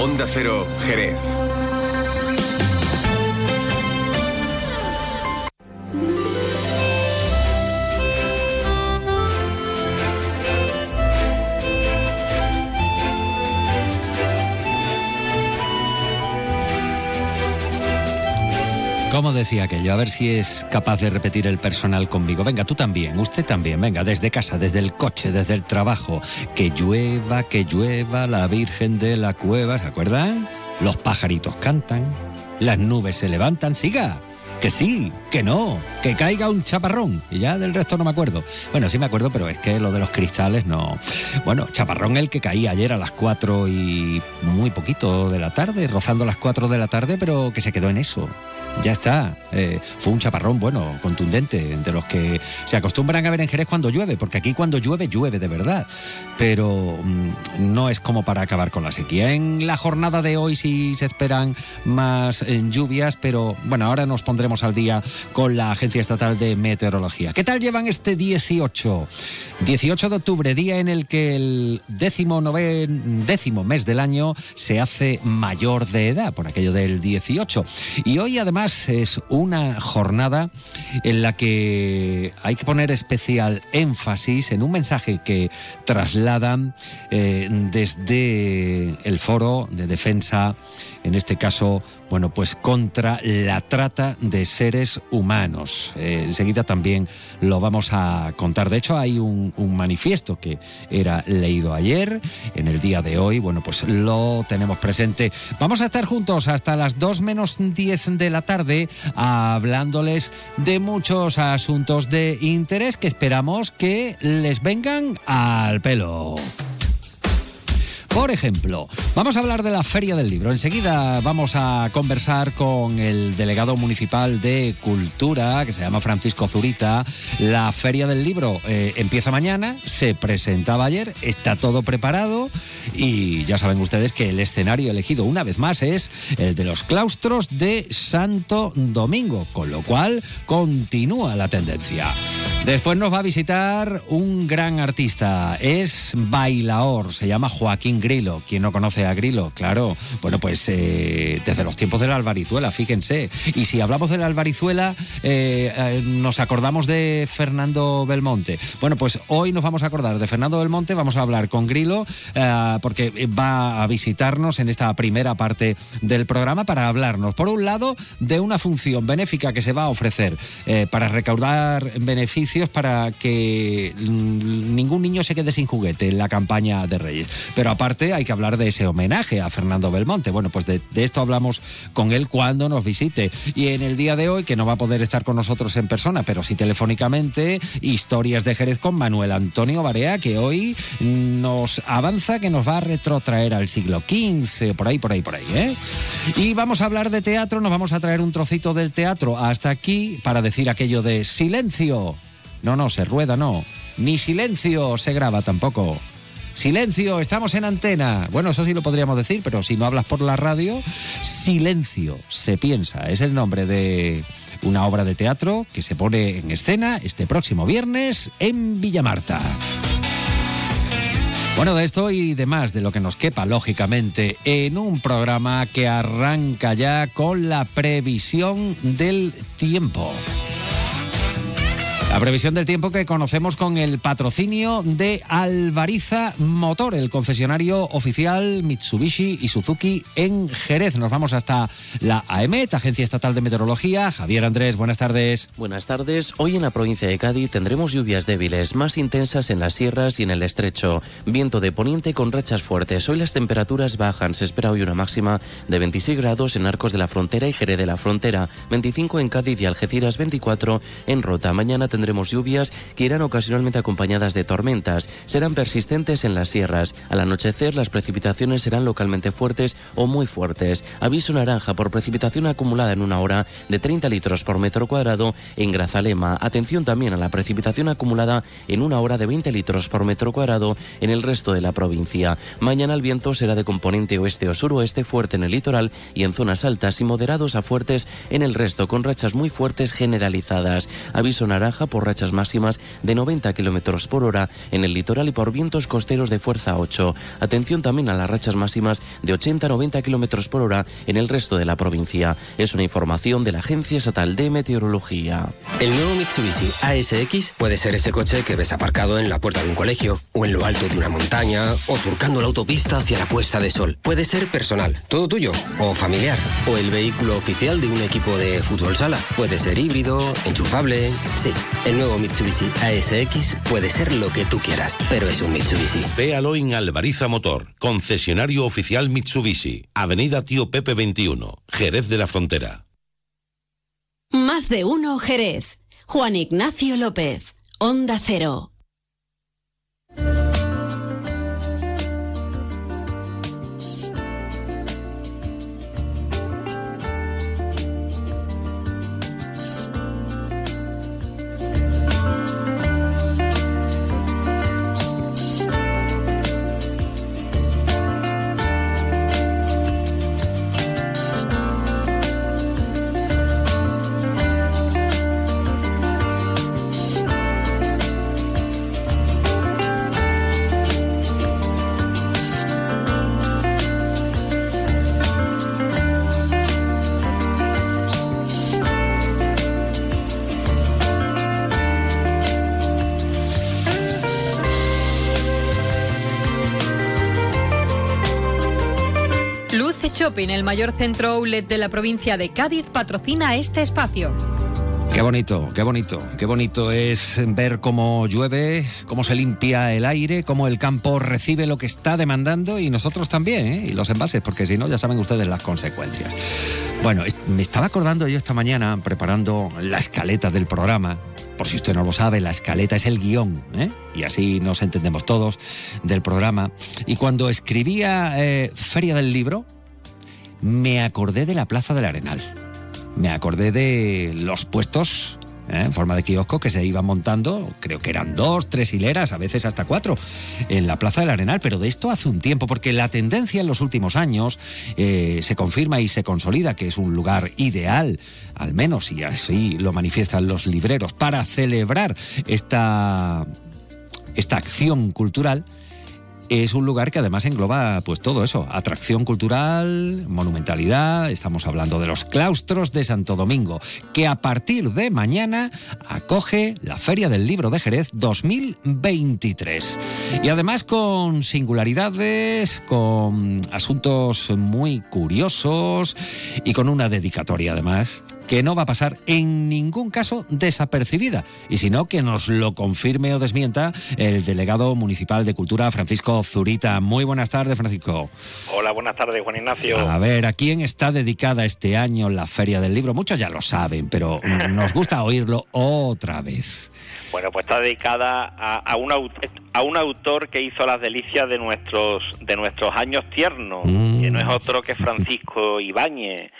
Onda Cero, Jerez. Como decía aquello, a ver si es capaz de repetir el personal conmigo. Venga, tú también, usted también, venga, desde casa, desde el coche, desde el trabajo. Que llueva, que llueva la Virgen de la Cueva, ¿se acuerdan? Los pajaritos cantan, las nubes se levantan, siga. Que sí, que no, que caiga un chaparrón. Y ya del resto no me acuerdo. Bueno, sí me acuerdo, pero es que lo de los cristales no. Bueno, chaparrón el que caía ayer a las 4 y muy poquito de la tarde, rozando las 4 de la tarde, pero que se quedó en eso ya está. Eh, fue un chaparrón, bueno, contundente, de los que se acostumbran a ver en Jerez cuando llueve, porque aquí cuando llueve, llueve de verdad. Pero mm, no es como para acabar con la sequía. En la jornada de hoy sí se esperan más eh, lluvias, pero bueno, ahora nos pondremos al día con la Agencia Estatal de Meteorología. ¿Qué tal llevan este 18? 18 de octubre, día en el que el décimo, noven, décimo mes del año se hace mayor de edad, por aquello del 18. Y hoy además es una jornada en la que hay que poner especial énfasis en un mensaje que trasladan eh, desde el foro de defensa en este caso, bueno, pues contra la trata de seres humanos. Eh, enseguida también lo vamos a contar. De hecho, hay un, manifiesto que era leído ayer, en el día de hoy, bueno, pues lo tenemos presente. Vamos a estar juntos hasta las 2 menos 10 de la tarde hablándoles de muchos asuntos de interés que esperamos que les vengan al pelo. Por ejemplo, vamos a hablar de la Feria del Libro. Enseguida vamos a conversar con el delegado municipal de Cultura, que se llama Francisco Zurita. La Feria del Libro eh, empieza mañana, se presentaba ayer, está todo preparado y ya saben ustedes que el escenario elegido una vez más es el de los claustros de Santo Domingo, con lo cual continúa la tendencia. Después nos va a visitar un gran artista, es bailaor, se llama Joaquín Grilo. ¿Quién no conoce a Grilo? Claro, bueno, pues eh, desde los tiempos de la Albarizuela, fíjense. Y si hablamos de la Albarizuela, eh, eh, nos acordamos de Fernando Belmonte. Bueno, pues hoy nos vamos a acordar de Fernando Belmonte, vamos a hablar con Grilo, porque va a visitarnos en esta primera parte del programa para hablarnos, por un lado, de una función benéfica que se va a ofrecer para recaudar beneficios para que mm, ningún niño se quede sin juguete en la campaña de Reyes. Pero hay que hablar de ese homenaje a Fernando Belmonte. Bueno, pues de, esto hablamos con él cuando nos visite. Y en el día de hoy, que no va a poder estar con nosotros en persona, pero sí telefónicamente, historias de Jerez con Manuel Antonio Barea, que hoy nos avanza, que nos va a retrotraer al siglo XV, por ahí, por ahí, por ahí. ¿eh? Y vamos a hablar de teatro, nos vamos a traer un trocito del teatro hasta aquí para decir aquello de silencio. No, no, se rueda, no. Ni silencio se graba tampoco. Silencio, estamos en antena. Bueno, eso sí lo podríamos decir, pero si no hablas por la radio, silencio, se piensa. Es el nombre de una obra de teatro que se pone en escena este próximo viernes en Villamarta. Bueno, de esto y demás, de lo que nos quepa, lógicamente, en un programa que arranca ya con la previsión del tiempo. La previsión del tiempo que conocemos con el patrocinio de Alvariza Motor, el concesionario oficial Mitsubishi y Suzuki en Jerez. Nos vamos hasta la AEMET, Agencia Estatal de Meteorología. Javier Andrés, buenas tardes. Buenas tardes. Hoy en la provincia de Cádiz tendremos lluvias débiles, más intensas en las sierras y en el estrecho. Viento de poniente con rachas fuertes. Hoy las temperaturas bajan. Se espera hoy una máxima de 26 grados en Arcos de la Frontera y Jerez de la Frontera, 25 en Cádiz y Algeciras, 24 en Rota. Mañana tendremos lluvias que irán ocasionalmente acompañadas de tormentas. Serán persistentes en las sierras. Al anochecer las precipitaciones serán localmente fuertes o muy fuertes. Aviso naranja por precipitación acumulada en una hora de 30 litros por metro cuadrado en Grazalema. Atención también a la precipitación acumulada en una hora de 20 litros por metro cuadrado en el resto de la provincia. Mañana el viento será de componente oeste o suroeste fuerte en el litoral y en zonas altas y moderados a fuertes en el resto con rachas muy fuertes generalizadas. Aviso naranja por rachas máximas de 90 km por hora en el litoral y por vientos costeros de fuerza 8. Atención también a las rachas máximas de 80-90 km por hora en el resto de la provincia. Es una información de la Agencia Estatal de Meteorología. El nuevo Mitsubishi ASX puede ser ese coche que ves aparcado en la puerta de un colegio, o en lo alto de una montaña, o surcando la autopista hacia la puesta de sol. Puede ser personal, todo tuyo, o familiar, o el vehículo oficial de un equipo de fútbol sala. Puede ser híbrido, enchufable. Sí, el nuevo Mitsubishi ASX puede ser lo que tú quieras, pero es un Mitsubishi. Véalo en Alvariza Motor, concesionario oficial Mitsubishi, Avenida Tío Pepe 21, Jerez de la Frontera. Más de uno Jerez. Juan Ignacio López, Onda Cero. Shopping, el mayor centro outlet de la provincia de Cádiz, patrocina este espacio. Qué bonito, qué bonito, qué bonito es ver cómo llueve, cómo se limpia el aire, cómo el campo recibe lo que está demandando y nosotros también, ¿eh? y los embalses, porque si no ya saben ustedes las consecuencias. Bueno, me estaba acordando yo esta mañana preparando la escaleta del programa. Por si usted no lo sabe, la escaleta es el guion, ¿eh? y así nos entendemos todos del programa. Y cuando escribía eh, Feria del Libro, me acordé de la Plaza del Arenal. Me acordé de los puestos ¿eh? en forma de kiosco que se iban montando, creo que eran dos, tres hileras, a veces hasta cuatro, en la Plaza del Arenal, pero de esto hace un tiempo, porque la tendencia en los últimos años eh, se confirma y se consolida que es un lugar ideal, al menos, y así lo manifiestan los libreros, para celebrar esta, esta acción cultural es un lugar que además engloba pues todo eso, atracción cultural, monumentalidad, estamos hablando de los claustros de Santo Domingo, que a partir de mañana acoge la Feria del Libro de Jerez 2023. Y además con singularidades, con asuntos muy curiosos y con una dedicatoria además que no va a pasar en ningún caso desapercibida, y si no, que nos lo confirme o desmienta el delegado municipal de Cultura, Francisco Zurita. Muy buenas tardes, Francisco. Hola, buenas tardes, Juan Ignacio. A ver, ¿a quién está dedicada este año la Feria del Libro? Muchos ya lo saben, pero nos gusta oírlo otra vez. Bueno, pues está dedicada a, a, un, a un autor que hizo las delicias de nuestros, de nuestros años tiernos, mm. que no es otro que Francisco Ibáñez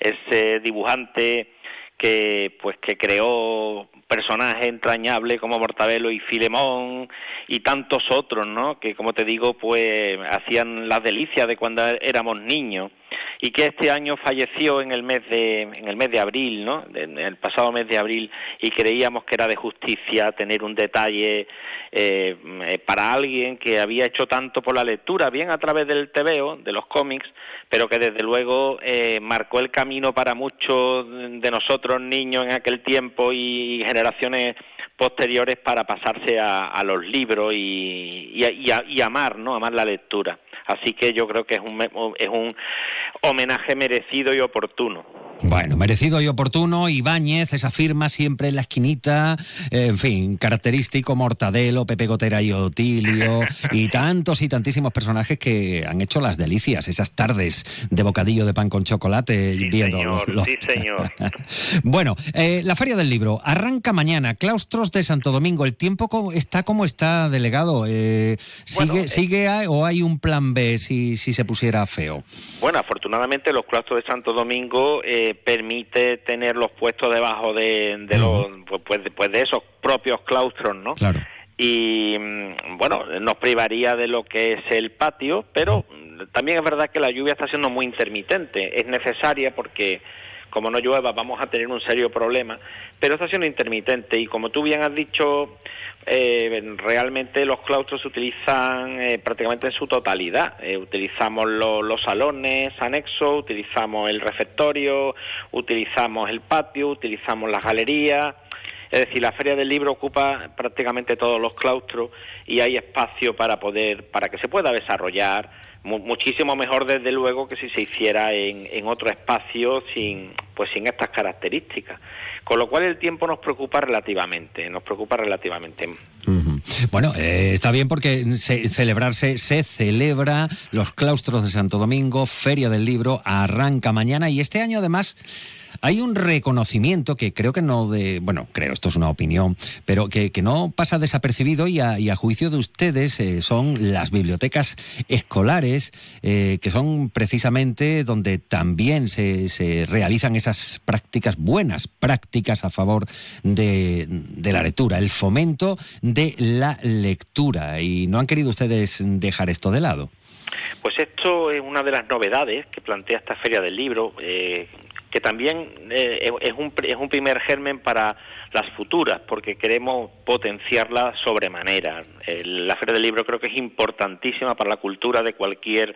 ese dibujante que pues que creó personajes entrañables como Mortadelo y Filemón y tantos otros, ¿no? Que como te digo, pues hacían las delicias de cuando éramos niños y que este año falleció en el mes de en el mes de abril, ¿no? En el pasado mes de abril y creíamos que era de justicia tener un detalle eh, para alguien que había hecho tanto por la lectura, bien a través del TVO, de los cómics, pero que desde luego eh, marcó el camino para muchos de nosotros niños en aquel tiempo y generaciones posteriores para pasarse a, los libros y, y, amar, ¿no? Amar la lectura. Así que yo creo que es un, es un homenaje merecido y oportuno. Bueno, merecido y oportuno. Ibáñez, esa firma siempre en la esquinita. En fin, característico Mortadelo, Pepe Gotera y Otilio. y tantos y tantísimos personajes que han hecho las delicias, esas tardes de bocadillo de pan con chocolate. Sí, viendo señor, los- sí, señor. bueno, eh, la Feria del Libro arranca mañana. Claustros de Santo Domingo. ¿El tiempo está como está, delegado? Eh, ¿Sigue, eh, sigue a- o hay un plan B si, si se pusiera feo? Bueno, afortunadamente los claustros de Santo Domingo eh, permite tener los puestos debajo de, de los pues, pues, de- pues de esos propios claustros, ¿no? Claro. Y mm, bueno, nos privaría de lo que es el patio, pero también es verdad que la lluvia está siendo muy intermitente. Es necesaria porque como no llueva vamos a tener un serio problema, pero está siendo intermitente y como tú bien has dicho, eh, realmente los claustros se utilizan eh, prácticamente en su totalidad. Eh, utilizamos los salones anexos, utilizamos el refectorio, utilizamos el patio, utilizamos las galerías. Es decir, la Feria del Libro ocupa prácticamente todos los claustros y hay espacio para poder, para que se pueda desarrollar muchísimo mejor desde luego que si se hiciera en, en, otro espacio sin pues sin estas características. Con lo cual el tiempo nos preocupa relativamente nos preocupa relativamente. Bueno eh, está bien porque se, celebrarse se celebra los claustros de Santo Domingo Feria del Libro arranca mañana y este año además hay un reconocimiento que creo que no de, bueno, creo, esto es una opinión, pero que, no pasa desapercibido y a, juicio de ustedes eh, son las bibliotecas escolares, eh, que son precisamente donde también se, se, realizan esas prácticas, buenas prácticas a favor de, de la lectura, el fomento de la lectura. Y no han querido ustedes dejar esto de lado. Pues esto es una de las novedades que plantea esta Feria del Libro. Eh, que también eh, es, un, es un primer germen para las futuras, porque queremos potenciarla sobremanera. la Feria del Libro creo que es importantísima para la cultura de cualquier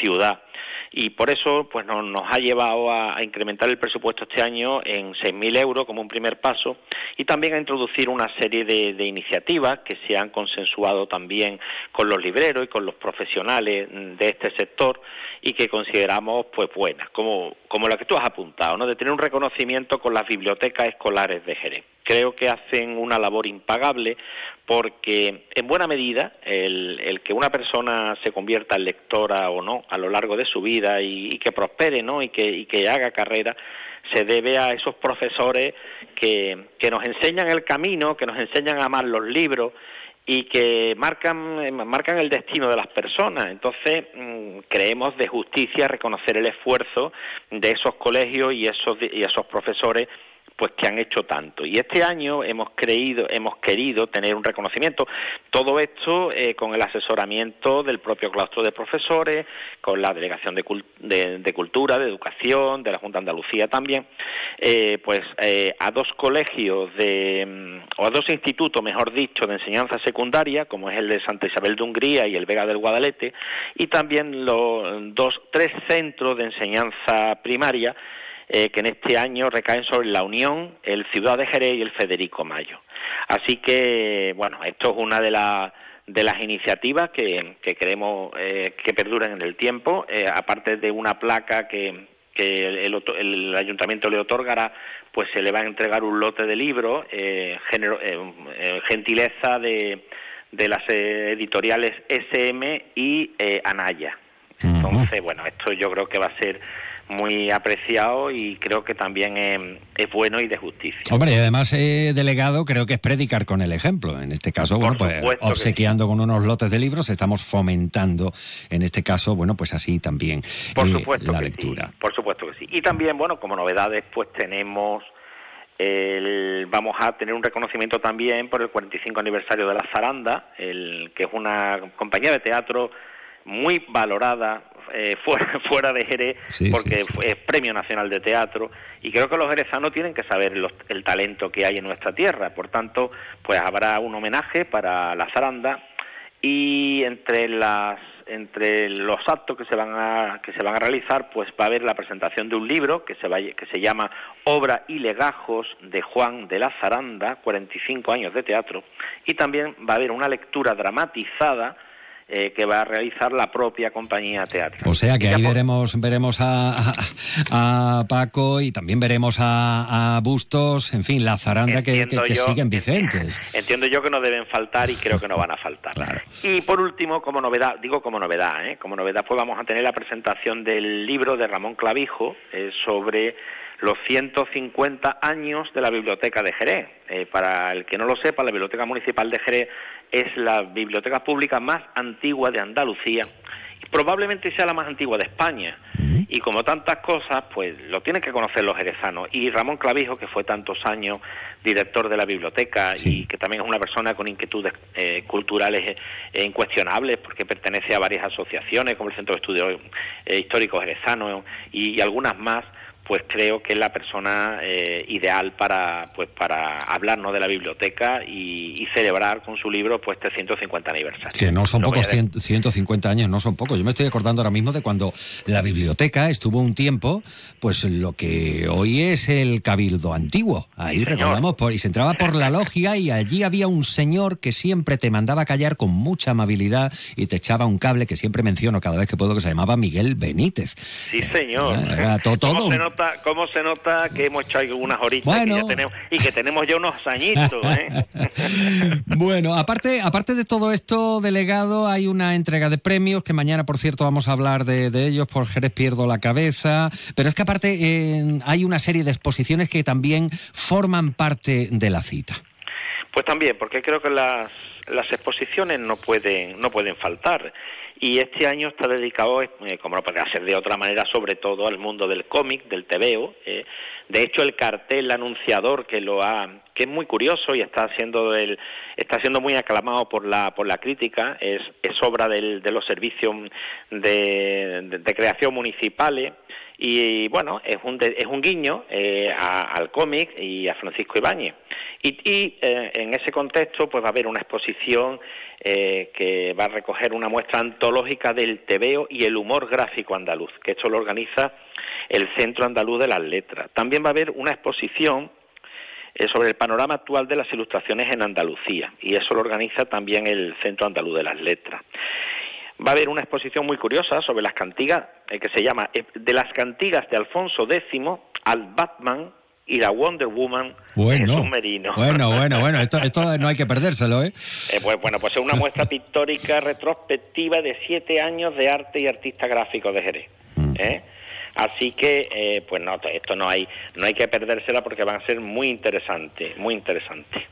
ciudad y por eso pues nos, ha llevado a, incrementar el presupuesto este año en 6.000 euros como un primer paso y también a introducir una serie de, de iniciativas que se han consensuado también con los libreros y con los profesionales de este sector y que consideramos pues buenas, como, como la que tú has apuntado, ¿no? de tener un reconocimiento con las bibliotecas escolares de Jerez creo que hacen una labor impagable porque en buena medida el, que una persona se convierta en lectora o no a lo largo de su vida y, que prospere ¿no? y, que, haga carrera se debe a esos profesores que nos enseñan el camino, que nos enseñan a amar los libros y que marcan, marcan el destino de las personas. Entonces, mm, creemos de justicia reconocer el esfuerzo de esos colegios y esos, y esos profesores pues que han hecho tanto. Y este año hemos creído, hemos querido tener un reconocimiento. Todo esto eh, con el asesoramiento del propio claustro de profesores, con la delegación de, cultura, de educación, de la Junta de Andalucía también, eh, pues eh, a dos colegios de, mm, o a dos institutos, mejor dicho, de enseñanza secundaria, como es el de Santa Isabel de Hungría y el Vega del Guadalete, y también los dos, tres centros de enseñanza primaria eh, que en este año recaen sobre la Unión, el Ciudad de Jerez y el Federico Mayo. Así que, bueno, esto es una de las de las iniciativas que, que queremos eh, que perduren en el tiempo, eh, aparte de una placa que, que el, ayuntamiento le otorgará, pues se le va a entregar un lote de libros, gentileza de, de las editoriales SM y Anaya. Entonces, bueno, esto yo creo que va a ser muy apreciado y creo que también es, bueno y de justicia. Hombre, y además, eh, delegado, creo que es predicar con el ejemplo. En este caso, bueno, pues obsequiando con unos lotes de libros, estamos fomentando, en este caso, bueno, pues así también por eh, supuesto la lectura. por supuesto que sí. Y también, bueno, como novedades, pues tenemos el, vamos a tener un reconocimiento también por el 45 aniversario de La Zaranda, el, que es una compañía de teatro muy valorada eh, fuera, fuera de Jerez, porque es Premio Nacional de Teatro, y creo que los jerezanos tienen que saber el talento que hay en nuestra tierra. Por tanto, pues habrá un homenaje para la zaranda. Y entre las entre los actos que se van a que se van a realizar pues va a haber la presentación de un libro que se va, que se llama Obra y legajos de Juan de la Zaranda 45 años de teatro. Y también va a haber una lectura dramatizada eh, que va a realizar la propia compañía teatral. O sea que ahí veremos, veremos a, a, Paco y también veremos a, Bustos, en fin, la zaranda que, siguen vigentes. Entiendo yo que no deben faltar y creo que no van a faltar. Y por último, como novedad, digo como novedad, ¿eh? como novedad, pues vamos a tener la presentación del libro de Ramón Clavijo eh, sobre los 150 años de la Biblioteca de Jerez. Eh, para el que no lo sepa, la Biblioteca Municipal de Jerez es la biblioteca pública más antigua de Andalucía y probablemente sea la más antigua de España. Y como tantas cosas, pues lo tienen que conocer los jerezanos. Y Ramón Clavijo, que fue tantos años director de la biblioteca y que también es una persona con inquietudes eh, culturales eh, incuestionables, porque pertenece a varias asociaciones, como el Centro de Estudios Históricos Jerezanos y algunas más, pues creo que es la persona eh, ideal para pues para hablarnos de la biblioteca y, celebrar con su libro pues 350 aniversario. Que no son pocos, 150 años no son pocos. Yo me estoy acordando ahora mismo de cuando la biblioteca estuvo un tiempo, pues lo que hoy es el cabildo antiguo. Ahí recordamos, por, y se entraba por la logia y allí había un señor que siempre te mandaba callar con mucha amabilidad y te echaba un cable que siempre menciono cada vez que puedo que se llamaba Miguel Benítez. Sí, señor. todo, ¿Cómo se nota que hemos hecho algunas horitas y que tenemos ya unos añitos? ¿eh? bueno, aparte, aparte de todo esto, delegado, hay una entrega de premios que mañana, por cierto, vamos a hablar de, ellos. Por Jerez pierdo la cabeza. Pero es que aparte eh, hay una serie de exposiciones que también forman parte de la cita. Pues también, porque creo que las, las exposiciones no pueden, no pueden faltar. Y este año está dedicado, eh, como no podría ser de otra manera, sobre todo al mundo del cómic, del tebeo. Eh. De hecho, el cartel anunciador que lo ha, que es muy curioso y está siendo el, está siendo muy aclamado por la por la crítica, es, es obra del, de los servicios de, de creación municipales y bueno, es un, es un guiño eh, al cómic y a Francisco Ibáñez. Y, eh, en ese contexto pues va a haber una exposición eh, que va a recoger una muestra antológica del tebeo y el humor gráfico andaluz, que esto lo organiza el Centro Andaluz de las Letras. También va a haber una exposición sobre el panorama actual de las ilustraciones en Andalucía, y eso lo organiza también el Centro Andaluz de las Letras va a haber una exposición muy curiosa sobre las cantigas, eh, que se llama eh, De las cantigas de Alfonso X al Batman y la Wonder Woman bueno, en submarino. Bueno, bueno, bueno, esto, esto no hay que perdérselo, ¿eh? ¿eh? pues, bueno, pues es una muestra pictórica retrospectiva de siete años de arte y artista gráfico de Jerez. Mm. ¿eh? Así que, eh, pues no, esto no hay, no hay que perdérsela porque van a ser muy interesantes, muy interesantes.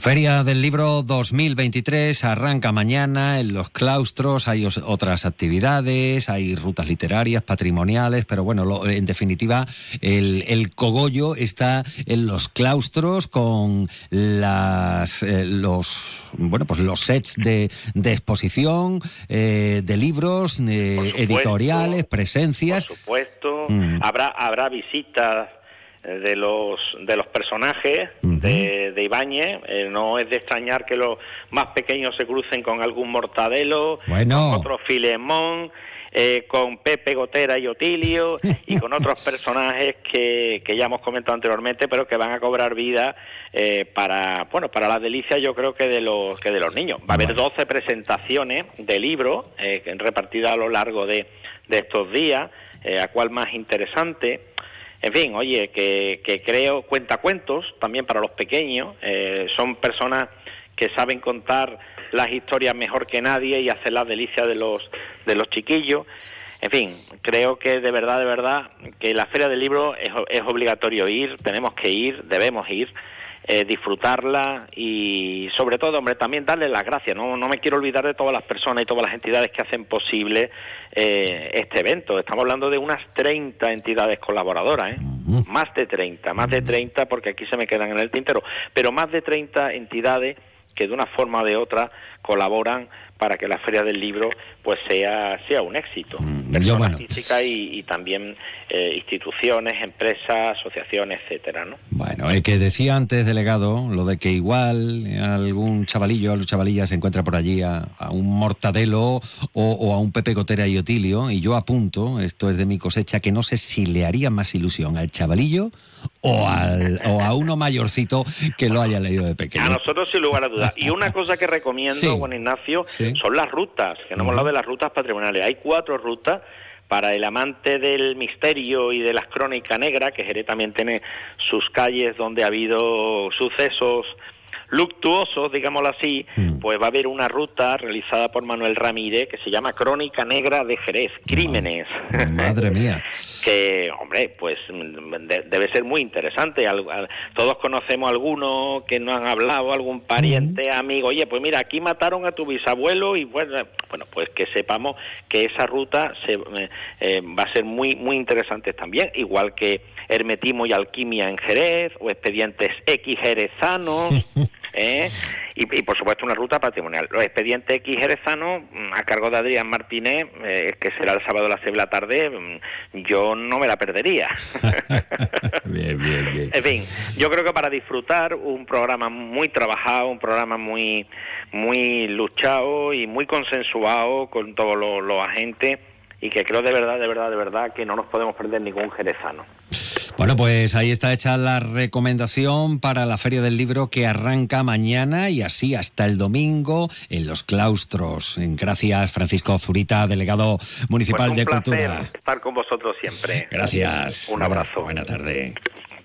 Feria del Libro 2023 arranca mañana en los claustros, hay otras actividades, hay rutas literarias, patrimoniales, pero bueno, en definitiva, el, cogollo está en los claustros con las, eh, los, bueno, pues los sets de, exposición, eh, de libros, editoriales, presencias. Por supuesto, mm. habrá, habrá visitas de los de los personajes de, de, Ibáñez. Eh, no es de extrañar que los más pequeños se crucen con algún Mortadelo, con otro Filemón, eh, con Pepe Gotera y Otilio y con otros personajes que, que, ya hemos comentado anteriormente, pero que van a cobrar vida eh, para bueno para la delicia yo creo que de los que de los niños. Va a haber 12 presentaciones de libros repartidas a lo largo de, de estos días, a cuál más interesante. En fin, oye, que, que creo cuentacuentos también para los pequeños. Eh, son personas que saben contar las historias mejor que nadie y hacer la delicia de los, de los chiquillos. En fin, creo que de verdad, de verdad, que la Feria del Libro es, es obligatorio ir, tenemos que ir, debemos ir. Eh, disfrutarla y sobre todo, hombre, también darle las gracias. No, no me quiero olvidar de todas las personas y todas las entidades que hacen posible eh, este evento. Estamos hablando de unas 30 entidades colaboradoras, ¿eh? más de 30, más de 30 porque aquí se me quedan en el tintero, pero más de 30 entidades que de una forma o de otra colaboran para que la feria del libro pues sea sea un éxito. Mm, físicas y, también eh, instituciones empresas asociaciones etcétera no bueno el que decía antes delegado lo de que igual algún chavalillo o chavalilla se encuentra por allí a, un mortadelo o, a un Pepe Gotera y Otilio y yo apunto esto es de mi cosecha que no sé si le haría más ilusión al chavalillo o, al, o a uno mayorcito que lo haya leído de pequeño. A nosotros sin lugar a dudas. Y una cosa que recomiendo, Juan Ignacio, son las rutas, que no hemos hablado de las rutas patrimoniales. Hay cuatro rutas para el amante del misterio y de las crónicas negras, que Jerez también tiene sus calles donde ha habido sucesos luctuosos, digámoslo así, mm. pues va a haber una ruta realizada por Manuel Ramírez que se llama Crónica Negra de Jerez, Crímenes. Madre mía. que, hombre, pues debe ser muy interesante. todos conocemos a alguno que no han hablado, algún pariente, amigo. Oye, pues mira, aquí mataron a tu bisabuelo y bueno, bueno pues que sepamos que esa ruta se, eh, eh, va a ser muy, muy interesante también, igual que hermetismo y alquimia en Jerez o expedientes X jerezanos. ¿eh? y, por supuesto una ruta patrimonial. Los expedientes X jerezanos, mm, a cargo de Adrián Martínez, eh, que será el sábado a las 6 de la tarde, mm, yo no me la perdería. bien, bien, bien. En fin, yo creo que para disfrutar un programa muy trabajado, un programa muy, muy luchado y muy consensuado con todos los agentes y que creo de verdad, de verdad, de verdad que no nos podemos perder ningún jerezano. Bueno, pues ahí está hecha la recomendación para la Feria del Libro que arranca mañana y así hasta el domingo en los claustros. Gracias, Francisco Zurita, delegado municipal pues de Cultura. Estar con vosotros siempre. Gracias. Un abrazo. Buena tarde.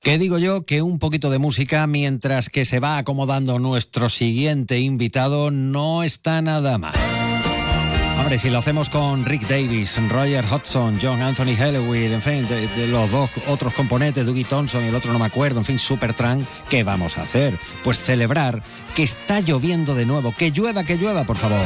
¿Qué digo yo? Que un poquito de música mientras que se va acomodando nuestro siguiente invitado no está nada mal. Hombre, si lo hacemos con Rick Davis, Roger Hodgson, John Anthony Halloween, en fin, de, los dos otros componentes, Dougie Thompson y el otro no me acuerdo, en fin, Supertramp, ¿qué vamos a hacer? Pues celebrar que está lloviendo de nuevo, que llueva, que llueva, por favor.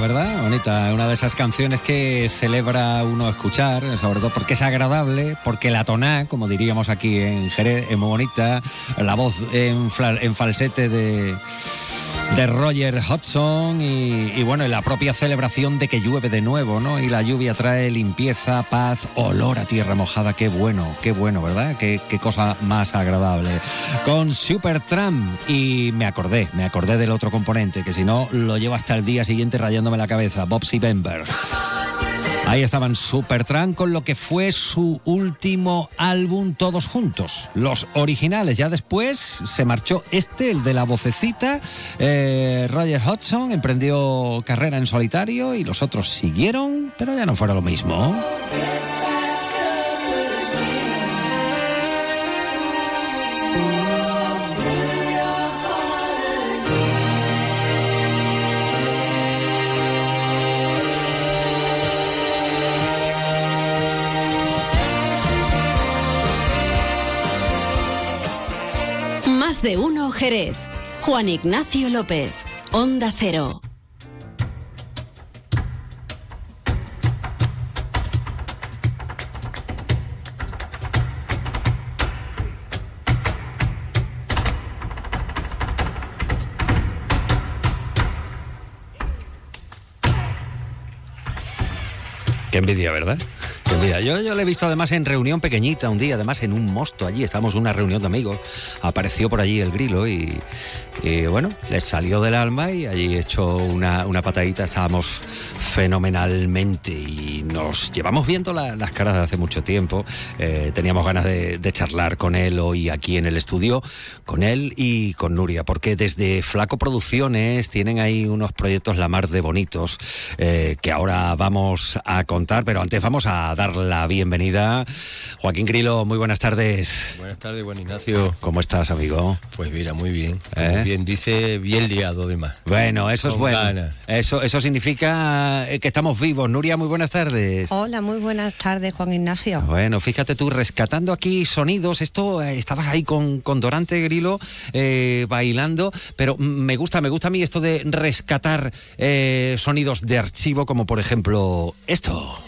¿Verdad? Bonita, una de esas canciones que celebra uno escuchar, sobre todo porque es agradable, porque la toná, como diríamos aquí en Jerez, es muy bonita, la voz en, en falsete de de Roger Hudson y, bueno, la propia celebración de que llueve de nuevo, ¿no? Y la lluvia trae limpieza, paz, olor a tierra mojada, qué bueno, qué bueno, ¿verdad? Qué, qué cosa más agradable. Con Supertramp y me acordé, me acordé del otro componente, que si no lo llevo hasta el día siguiente rayándome la cabeza, Bobsy Bember. Ahí estaban Supertramp con lo que fue su último álbum todos juntos, los originales. Ya después se marchó este, el de la vocecita. Eh, Roger Hodgson emprendió carrera en solitario y los otros siguieron, pero ya no fuera lo mismo. De uno Jerez. Juan Ignacio López. Onda Cero. Qué envidia, ¿verdad? Yo, yo le he visto además en reunión pequeñita un día, además en un mosto allí, estábamos en una reunión de amigos, apareció por allí el grilo y, bueno, les salió del alma y allí echó una, una patadita, estábamos fenomenalmente y nos llevamos viendo las caras de hace mucho tiempo, eh, teníamos ganas de, charlar con él hoy aquí en el estudio, con él y con Nuria, porque desde Flaco Producciones tienen ahí unos proyectos la mar de bonitos eh, que ahora vamos a contar, pero antes vamos a dar la bienvenida. Joaquín Grilo, muy buenas tardes. Buenas tardes, Juan Ignacio. ¿Cómo estás, amigo? Pues mira, muy bien. ¿Eh? bien dice, bien liado además. Bueno, eso es bueno. Eso, eso significa que estamos vivos. Nuria, muy buenas tardes. Hola, muy buenas tardes, Juan Ignacio. Bueno, fíjate tú, rescatando aquí sonidos. Esto, eh, estabas ahí con, con Dorante Grilo eh, bailando, pero me gusta, me gusta a mí esto de rescatar sonidos de archivo, como por ejemplo esto.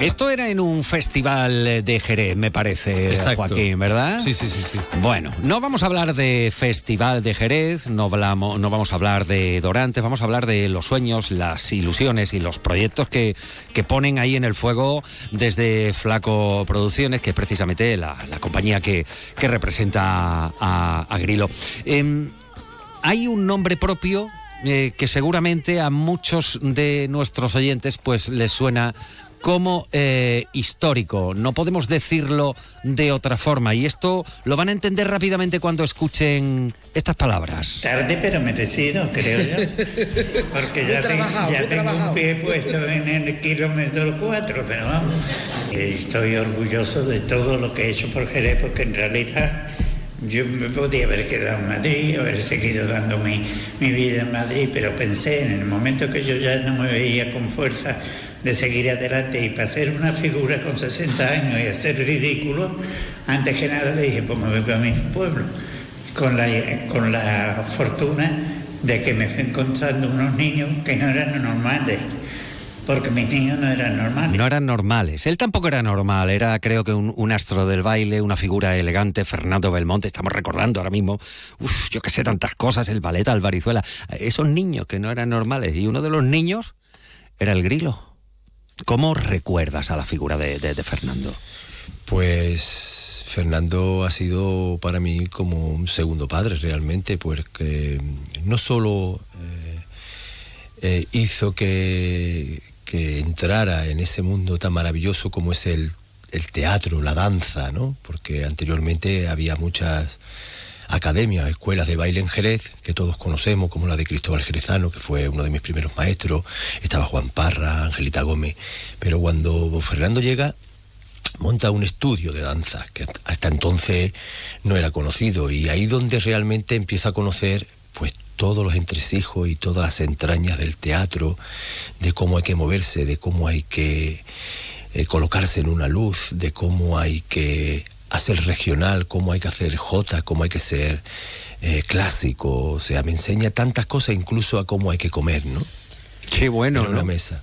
Esto era en un festival de Jerez, me parece, Joaquín, ¿verdad? Sí, sí, sí, sí. Bueno, no vamos a hablar de festival de Jerez, no, hablamos, no vamos a hablar de Dorantes, vamos a hablar de los sueños, las ilusiones y los proyectos que, que ponen ahí en el fuego desde Flaco Producciones, que es precisamente la, compañía que, que representa a, a Grilo. Em, hay un nombre propio eh, que seguramente a muchos de nuestros oyentes pues les suena como eh, histórico. No podemos decirlo de otra forma. Y esto lo van a entender rápidamente cuando escuchen estas palabras. Tarde pero merecido, creo yo. Porque ya, ya tengo un pie puesto en el kilómetro 4, pero vamos. Estoy orgulloso de todo lo que he hecho por Jerez, porque en realidad yo me podía haber quedado en Madrid, haber seguido dando mi, mi vida en Madrid, pero pensé en el momento que yo ya no me veía con fuerza de seguir adelante y para hacer una figura con 60 años y hacer ridículo, antes que nada le dije, pues me voy para mi pueblo, con la, con la fortuna de que me fui encontrando unos niños que no eran normales. Porque mis niños no eran normales. No eran normales. Él tampoco era normal. Era, creo que, un, astro del baile, una figura elegante. Fernando Belmonte, estamos recordando ahora mismo, uf, yo que sé, tantas cosas, el ballet Albarizuela. Esos niños que no eran normales. Y uno de los niños era el grilo. ¿Cómo recuerdas a la figura de, Fernando? Pues Fernando ha sido para mí como un segundo padre realmente, porque no solo eh, eh, hizo que, entrara en ese mundo tan maravilloso como es el, el teatro, la danza, ¿no? porque anteriormente había muchas academias, escuelas de baile en Jerez, que todos conocemos, como la de Cristóbal Jerezano, que fue uno de mis primeros maestros, estaba Juan Parra, Angelita Gómez, pero cuando Fernando llega, monta un estudio de danza, que hasta entonces no era conocido, y ahí donde realmente empieza a conocer, pues, todos los entresijos y todas las entrañas del teatro, de cómo hay que moverse, de cómo hay que eh, colocarse en una luz, de cómo hay que hacer regional, cómo hay que hacer jota, cómo hay que ser eh, clásico, o sea, me enseña tantas cosas, incluso a cómo hay que comer, ¿no? Qué bueno, en una mesa.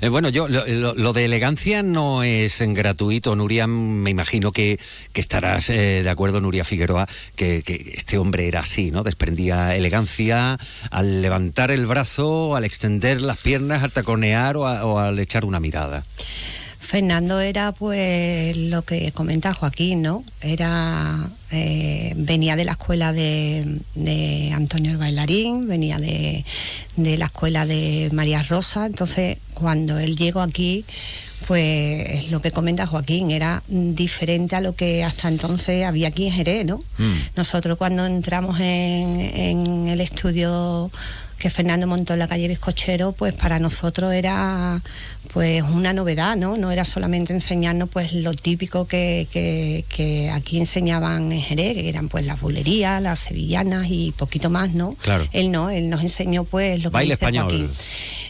Eh, bueno, yo lo, de elegancia no es gratuito. Nuria, me imagino que, estarás eh, de acuerdo, Nuria Figueroa, que, este hombre era así, ¿no? Desprendía elegancia al levantar el brazo, al extender las piernas, al taconear o al echar una mirada. Fernando era pues lo que comenta Joaquín, ¿no? Era eh, venía de la escuela de, Antonio el bailarín, venía de, la escuela de María Rosa, entonces cuando él llegó aquí pues lo que comenta Joaquín, era diferente a lo que hasta entonces había aquí en Jerez, ¿no? Mm. Nosotros cuando entramos en, en el estudio que Fernando montó en la calle Bizcochero, pues para nosotros era pues una novedad, ¿no? No era solamente enseñarnos pues lo típico que, que, aquí enseñaban en Jerez, que eran pues las bulerías, las sevillanas y poquito más, ¿no? Claro. Él no, él nos enseñó pues lo que Baile español.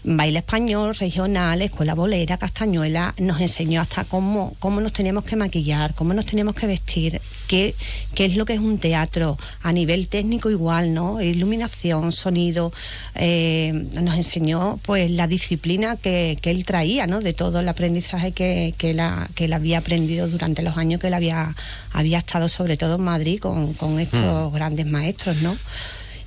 baile español, regional, escuela bolera, castañuela, nos enseñó hasta cómo, cómo nos teníamos que maquillar, cómo nos teníamos que vestir, qué, qué es lo que es un teatro, a nivel técnico igual, ¿no? Iluminación, sonido, eh, nos enseñó pues la disciplina que, que, él traía, ¿no? De todo el aprendizaje que, que, la, que él había aprendido durante los años que él había, había estado sobre todo en Madrid con, con estos mm. grandes maestros, ¿no?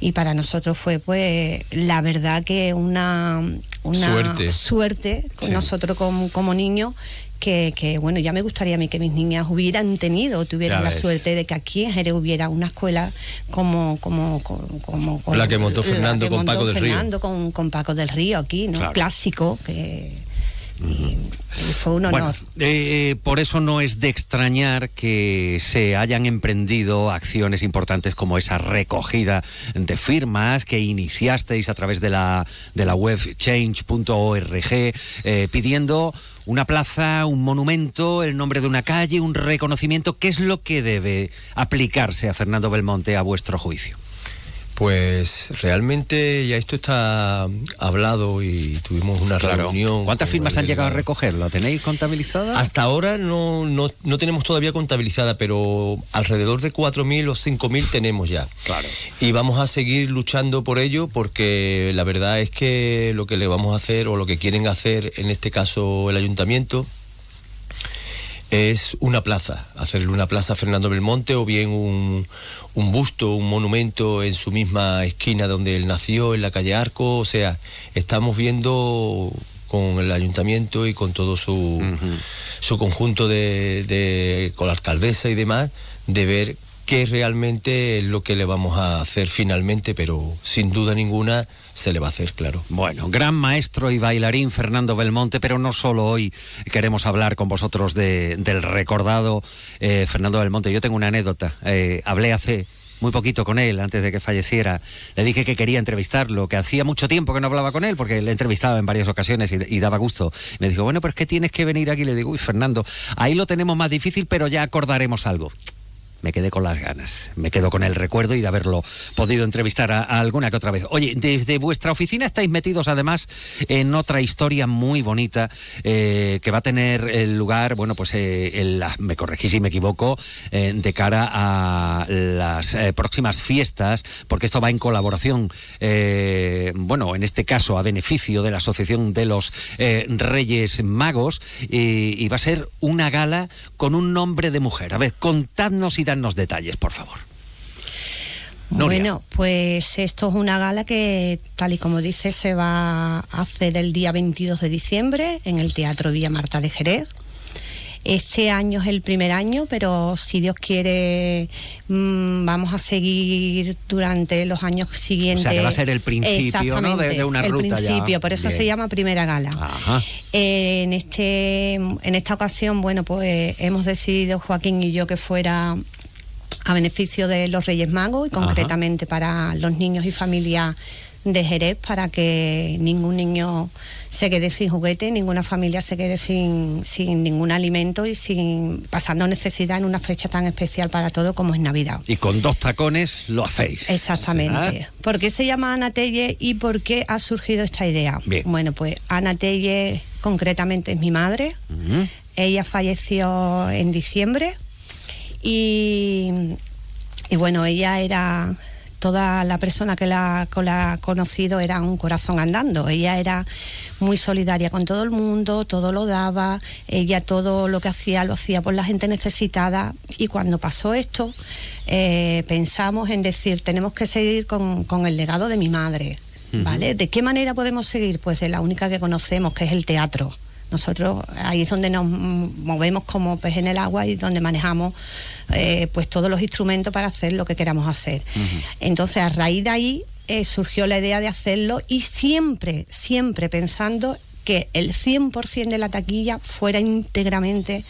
y para nosotros fue pues la verdad que una, una suerte, con nosotros como, como niños que, que, bueno, ya me gustaría a mí que mis niñas hubieran tenido, tuvieran la suerte de que aquí en Jerez hubiera una escuela como como como, la que montó Fernando con Paco del Río. Con, con Paco del Río aquí, ¿no? Clásico que y, fue un honor. Eh, por eso no es de extrañar que se hayan emprendido acciones importantes como esa recogida de firmas que iniciasteis a través de la, de la web change.org eh, pidiendo una plaza, un monumento, el nombre de una calle, un reconocimiento. ¿Qué es lo que debe aplicarse a Fernando Belmonte a vuestro juicio? Pues realmente ya esto está hablado y tuvimos una reunión. ¿Cuántas firmas han llegado a recogerlo? ¿Tenéis contabilizada? Hasta ahora no, no, no tenemos todavía contabilizada, pero alrededor de 4.000 o 5.000 tenemos ya. Claro. Y vamos a seguir luchando por ello porque la verdad es que lo que le vamos a hacer o lo que quieren hacer en este caso el ayuntamiento es una plaza, hacerle una plaza a Fernando Belmonte o bien un, un, busto, un monumento en su misma esquina donde él nació, en la calle Arco, o sea, estamos viendo con el ayuntamiento y con todo su, su conjunto de, de, con la alcaldesa y demás, de ver qué realmente es lo que le vamos a hacer finalmente, pero sin duda ninguna se le va a hacer, claro. Bueno, gran maestro y bailarín Fernando Belmonte, pero no solo hoy queremos hablar con vosotros de, del recordado eh, Fernando Belmonte. Yo tengo una anécdota. Eh, hablé hace muy poquito con él antes de que falleciera. Le dije que quería entrevistarlo, que hacía mucho tiempo que no hablaba con él, porque le entrevistaba en varias ocasiones y, daba gusto. Me dijo, bueno, pero es que tienes que venir aquí. Le digo, uy, Fernando, ahí lo tenemos más difícil, pero ya acordaremos algo me quedé con las ganas, me quedo con el recuerdo y de haberlo podido entrevistar a, alguna que otra vez. Oye, desde vuestra oficina estáis metidos además en otra historia muy bonita eh, que va a tener el lugar, bueno, pues eh, me corregí si me equivoco, eh, de cara a las próximas fiestas, porque esto va en colaboración, bueno, en este caso a beneficio de la Asociación de los Reyes Magos, y va a ser una gala con un nombre de mujer. A ver, contadnos y detalles, por favor. Bueno, pues esto es una gala que, tal y como dice, se va a hacer el día 22 de diciembre en el Teatro Villa Marta de Jerez. Este año es el primer año, pero si Dios quiere, mm, vamos a seguir durante los años siguientes. O sea, que va a ser el principio ¿no? de, una el ruta. El principio, por eso se llama primera gala. en, este, en esta ocasión, bueno, pues hemos decidido, Joaquín y yo, que fuera a beneficio de los Reyes Magos y concretamente para los niños y familias de Jerez para que ningún niño se quede sin juguete, ninguna familia se quede sin, sin ningún alimento y sin pasando necesidad en una fecha tan especial para todo como es Navidad. Y con dos tacones lo hacéis. Exactamente. ¿Por qué se llama Ana Telle y por qué ha surgido esta idea? Bueno, pues Ana Telle concretamente es mi madre. Ella falleció en diciembre y, bueno, ella era toda la persona que la, ha conocido era un corazón andando. Ella era muy solidaria con todo el mundo, todo lo daba, ella todo lo que hacía lo hacía por la gente necesitada. Y cuando pasó esto, eh, pensamos en decir, tenemos que seguir con, con el legado de mi madre. ¿Vale? ¿De qué manera podemos seguir? Pues de la única que conocemos, que es el teatro. Nosotros ahí es donde nos movemos como pez en el agua y donde manejamos eh, pues todos los instrumentos para hacer lo que queramos hacer. Entonces, a raíz de ahí eh, surgió la idea de hacerlo y siempre, siempre pensando que el 100% de la taquilla fuera íntegramente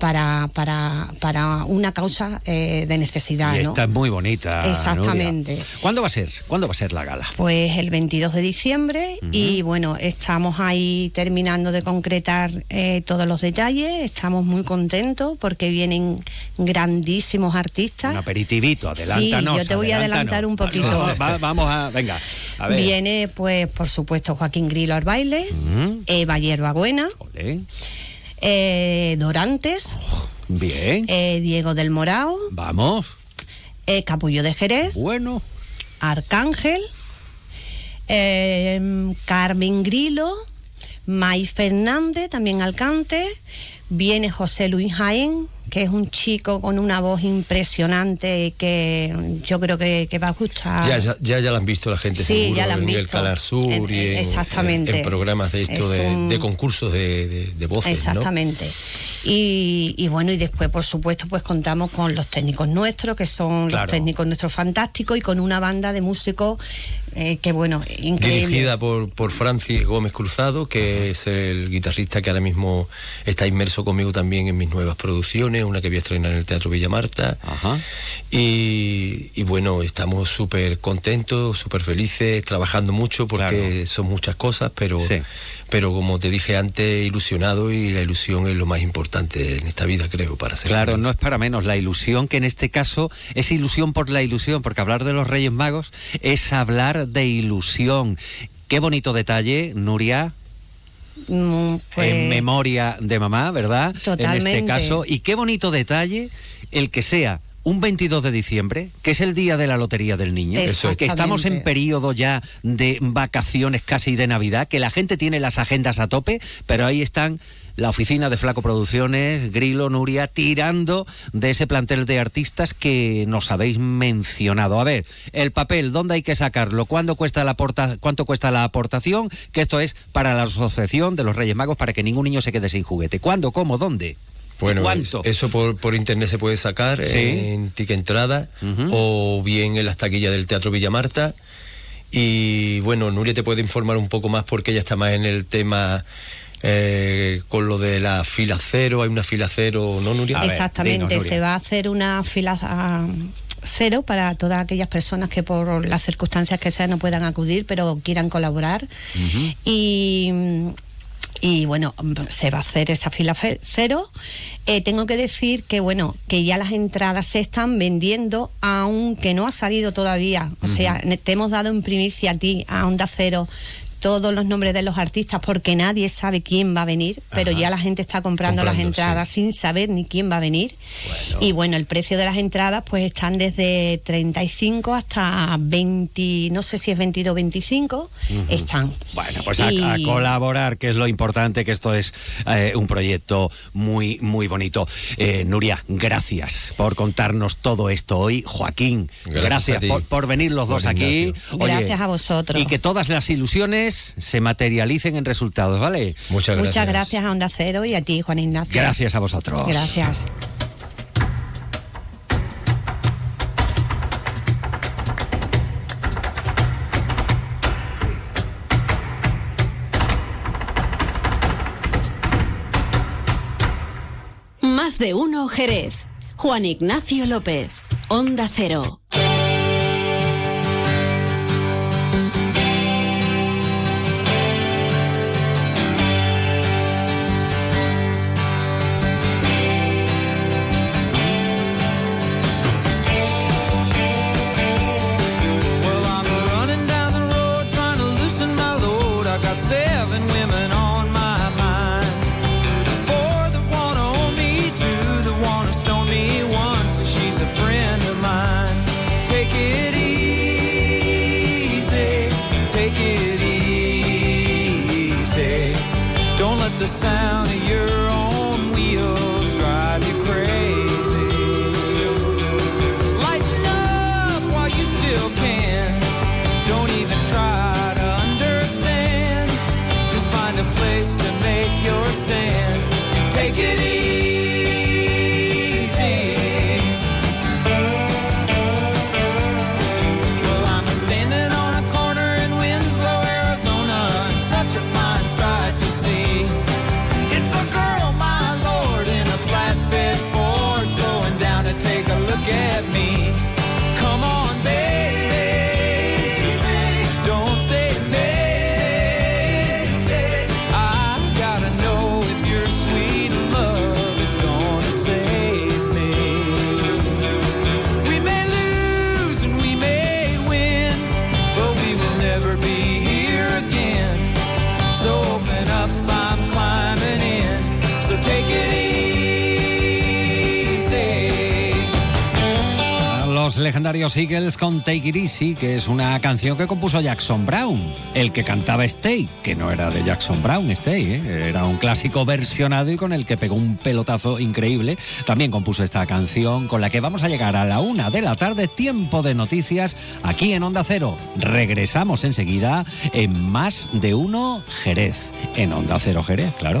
para, para, para una causa eh, de necesidad. Y esta es muy bonita. Exactamente. ¿Cuándo va a ser? ¿Cuándo va a ser la gala? Pues el 22 de diciembre y bueno, estamos ahí terminando de concretar eh, todos los detalles, estamos muy contentos porque vienen grandísimos artistas. Un aperitivito, adelántanos. Sí, yo te voy a adelantar un poquito. vamos a, venga. Viene, pues, por supuesto, Joaquín Grillo al baile. Eva Hierbabuena, eh, Dorantes, bien, eh, Diego del Morao, vamos, eh, Capullo de Jerez, bueno, Arcángel, Carmen Grilo, May Fernández, también al cante, viene José Luis Jaén, que es un chico con una voz impresionante que yo creo que, va a gustar. Ya, ya, ya, la han visto la gente sí, seguro ya la han en visto. el Calar Sur y exactamente. En, programas de esto de, concursos de, de, voces. Exactamente. Y, y, bueno, y después, por supuesto, pues contamos con los técnicos nuestros, que son los técnicos nuestros fantásticos, y con una banda de músicos eh, que bueno, increíble. Dirigida por, por Francis Gómez Cruzado, que es el guitarrista que ahora mismo está inmerso conmigo también en mis nuevas producciones, una que voy a estrenar en el Teatro Villa Marta. Y, y, bueno, estamos súper contentos, súper felices, trabajando mucho porque son muchas cosas, pero pero como te dije antes, ilusionado y la ilusión es lo más importante en esta vida, creo, para ser. Claro, no es para menos. La ilusión, que en este caso es ilusión por la ilusión, porque hablar de los Reyes Magos es hablar de ilusión. Qué bonito detalle, Nuria. Mm, pues en memoria de mamá, ¿verdad? Totalmente. En este caso. Y qué bonito detalle el que sea un 22 de diciembre, que es el día de la Lotería del Niño, que estamos en periodo ya de vacaciones casi de Navidad, que la gente tiene las agendas a tope, pero ahí están la oficina de Flaco Producciones, Grilo, Nuria, tirando de ese plantel de artistas que nos habéis mencionado. A ver, el papel, ¿dónde hay que sacarlo? ¿Cuándo cuesta la ¿Cuánto cuesta la aportación? Que esto es para la Asociación de los Reyes Magos para que ningún niño se quede sin juguete. ¿Cuándo? ¿Cómo? ¿Dónde? Bueno, eso por, por, internet se puede sacar en Tica Entrada o bien en las taquillas del Teatro Villa Marta. Y bueno, Nuria te puede informar un poco más porque ella está más en el tema eh, con lo de la fila cero. Hay una fila cero, ¿no, Nuria? Exactamente, se va a hacer una fila ah, cero para todas aquellas personas que por las circunstancias que sean no puedan acudir, pero quieran colaborar. Y y bueno, se va a hacer esa fila cero. Eh, tengo que decir que bueno, que ya las entradas se están vendiendo, aunque no ha salido todavía. O sea, te hemos dado en primicia a ti, a Onda Cero, todos los nombres de los artistas porque nadie sabe quién va a venir, pero ya la gente está comprando, las entradas sin saber ni quién va a venir. Y bueno, el precio de las entradas pues están desde 35 hasta 20, no sé si es 22 o 25, están. Bueno, pues a, colaborar, que es lo importante, que esto es eh, un proyecto muy, muy bonito. Eh, Nuria, gracias por contarnos todo esto hoy. Joaquín, gracias, por, venir los dos aquí. gracias a vosotros. Y que todas las ilusiones se materialicen en resultados, ¿vale? Muchas gracias. Muchas gracias a Onda Cero y a ti, Juan Ignacio. Gracias a vosotros. Gracias. Más de uno, Jerez. Juan Ignacio López. Onda Cero. Sound legendarios Eagles con Take It Easy, que es una canción que compuso Jackson Brown, el que cantaba Stay, que no era de Jackson Brown, Stay, ¿eh? era un clásico versionado y con el que pegó un pelotazo increíble. También compuso esta canción con la que vamos a llegar a la una de la tarde, tiempo de noticias, aquí en Onda Cero. Regresamos enseguida en Más de Uno Jerez, en Onda Cero Jerez, claro.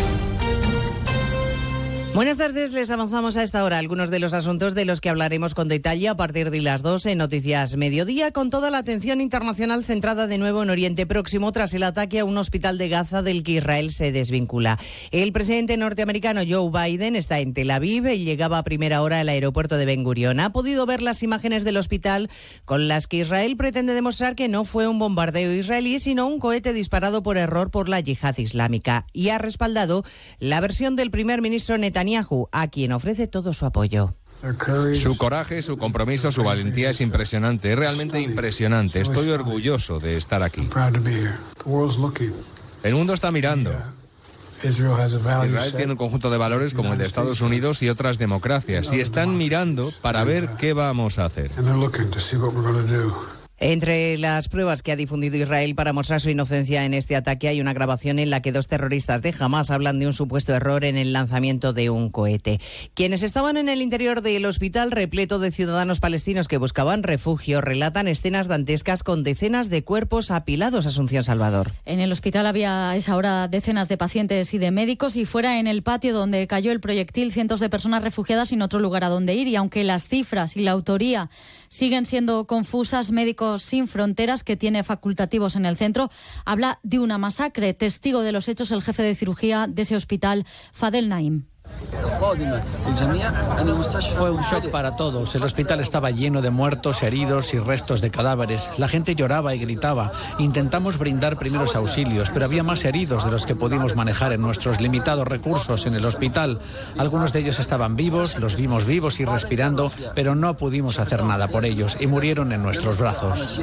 Buenas tardes, les avanzamos a esta hora algunos de los asuntos de los que hablaremos con detalle a partir de las 12 en Noticias Mediodía, con toda la atención internacional centrada de nuevo en Oriente Próximo tras el ataque a un hospital de Gaza del que Israel se desvincula. El presidente norteamericano Joe Biden está en Tel Aviv y llegaba a primera hora al aeropuerto de Ben Gurion. Ha podido ver las imágenes del hospital con las que Israel pretende demostrar que no fue un bombardeo israelí, sino un cohete disparado por error por la yihad islámica. Y ha respaldado la versión del primer ministro Netanyahu Netanyahu, a quien ofrece todo su apoyo. Su coraje, su compromiso, su valentía es impresionante, es realmente impresionante. Estoy orgulloso de estar aquí. El mundo está mirando. Israel tiene un conjunto de valores como el de Estados Unidos y otras democracias y están mirando para ver qué vamos a hacer. Entre las pruebas que ha difundido Israel para mostrar su inocencia en este ataque hay una grabación en la que dos terroristas de Hamas hablan de un supuesto error en el lanzamiento de un cohete. Quienes estaban en el interior del hospital repleto de ciudadanos palestinos que buscaban refugio relatan escenas dantescas con decenas de cuerpos apilados. Asunción Salvador. En el hospital había a esa hora decenas de pacientes y de médicos y fuera en el patio donde cayó el proyectil cientos de personas refugiadas sin otro lugar a donde ir y aunque las cifras y la autoría siguen siendo confusas, médicos sin Fronteras, que tiene facultativos en el centro, habla de una masacre. Testigo de los hechos el jefe de cirugía de ese hospital, Fadel Naim. Fue un shock para todos. El hospital estaba lleno de muertos, heridos y restos de cadáveres. La gente lloraba y gritaba. Intentamos brindar primeros auxilios, pero había más heridos de los que pudimos manejar en nuestros limitados recursos en el hospital. Algunos de ellos estaban vivos, los vimos vivos y respirando, pero no pudimos hacer nada por ellos y murieron en nuestros brazos.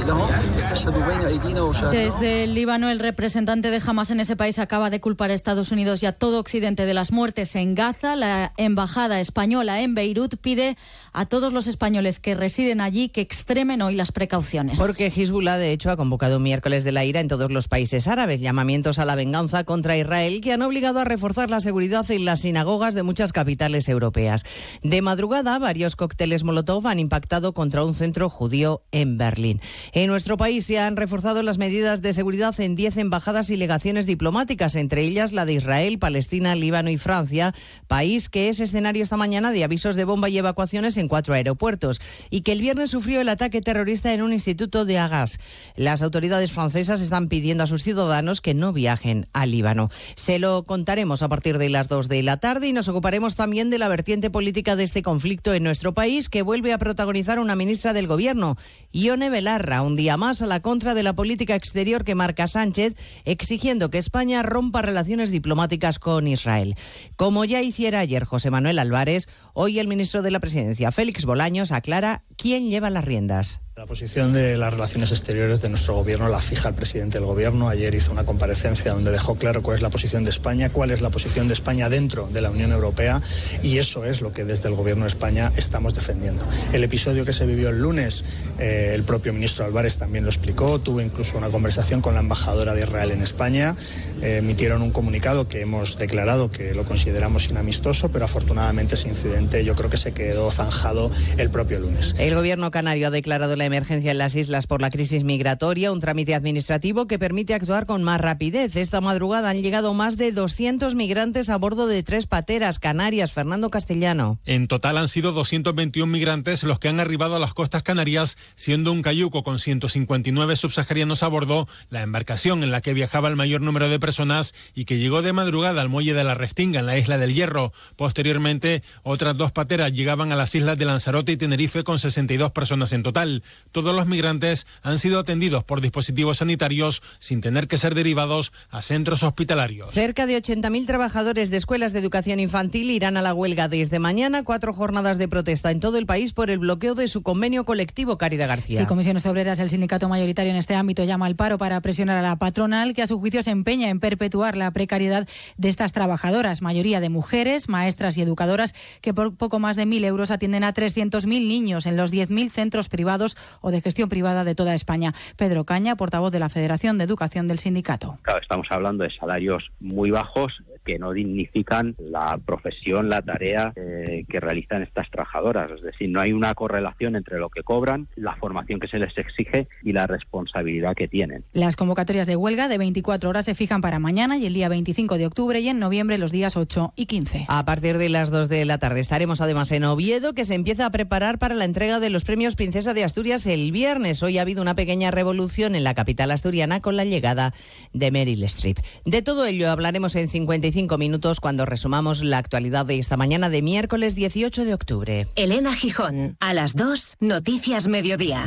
Desde el Líbano, el representante de Hamas en ese país acaba de culpar a Estados Unidos y a todo Occidente de las muertes en Gaza la embajada española en Beirut pide a todos los españoles que residen allí que extremen hoy las precauciones. Porque Hezbollah, de hecho, ha convocado un miércoles de la ira en todos los países árabes, llamamientos a la venganza contra Israel que han obligado a reforzar la seguridad en las sinagogas de muchas capitales europeas. De madrugada, varios cócteles Molotov han impactado contra un centro judío en Berlín. En nuestro país se han reforzado las medidas de seguridad en 10 embajadas y legaciones diplomáticas, entre ellas la de Israel, Palestina, Líbano y Francia, país que es escenario esta mañana de avisos de bomba y evacuaciones en cuatro aeropuertos y que el viernes sufrió el ataque terrorista en un instituto de Agas. Las autoridades francesas están pidiendo a sus ciudadanos que no viajen al Líbano. Se lo contaremos a partir de las dos de la tarde y nos ocuparemos también de la vertiente política de este conflicto en nuestro país que vuelve a protagonizar una ministra del Gobierno, Ione Belarra, un día más a la contra de la política exterior que marca Sánchez, exigiendo que España rompa relaciones diplomáticas con Israel. Como ya ayer José Manuel Álvarez, hoy el ministro de la Presidencia, Félix Bolaños, aclara quién lleva las riendas. La posición de las relaciones exteriores de nuestro gobierno la fija el presidente del gobierno. Ayer hizo una comparecencia donde dejó claro cuál es la posición de España, cuál es la posición de España dentro de la Unión Europea y eso es lo que desde el gobierno de España estamos defendiendo. El episodio que se vivió el lunes, eh, el propio ministro Álvarez también lo explicó, tuvo incluso una conversación con la embajadora de Israel en España, eh, emitieron un comunicado que hemos declarado que lo consideramos inamistoso, pero afortunadamente ese incidente yo creo que se quedó zanjado el propio lunes. El gobierno canario ha declarado la emergencia en las islas por la crisis migratoria, un trámite administrativo que permite actuar con más rapidez. Esta madrugada han llegado más de 200 migrantes a bordo de tres pateras canarias. Fernando Castellano. En total han sido 221 migrantes los que han arribado a las costas canarias, siendo un cayuco con 159 subsaharianos a bordo, la embarcación en la que viajaba el mayor número de personas y que llegó de madrugada al muelle de la Restinga en la isla del Hierro. Posteriormente, otras dos pateras llegaban a las islas de Lanzarote y Tenerife con 62 personas en total. Todos los migrantes han sido atendidos por dispositivos sanitarios sin tener que ser derivados a centros hospitalarios. Cerca de 80.000 trabajadores de escuelas de educación infantil irán a la huelga desde mañana, cuatro jornadas de protesta en todo el país por el bloqueo de su convenio colectivo, Caridad García. Sí, Comisiones Obreras, el sindicato mayoritario en este ámbito, llama al paro para presionar a la patronal, que a su juicio se empeña en perpetuar la precariedad de estas trabajadoras, mayoría de mujeres, maestras y educadoras, que por poco más de 1.000 euros atienden a 300.000 niños en los 10.000 centros privados o de gestión privada de toda España. Pedro Caña, portavoz de la Federación de Educación del sindicato. Claro, estamos hablando de salarios muy bajos que no dignifican la profesión, la tarea eh, que realizan estas trabajadoras. Es decir, no hay una correlación entre lo que cobran, la formación que se les exige y la responsabilidad que tienen. Las convocatorias de huelga de 24 horas se fijan para mañana y el día 25 de octubre y en noviembre los días 8 y 15. A partir de las 2 de la tarde estaremos además en Oviedo, que se empieza a preparar para la entrega de los premios Princesa de Asturias el viernes. Hoy ha habido una pequeña revolución en la capital asturiana con la llegada de Meryl Streep. De todo ello hablaremos en 55 minutos cuando resumamos la actualidad de esta mañana de miércoles 18 de octubre. Elena Gijón, a las 2, Noticias Mediodía.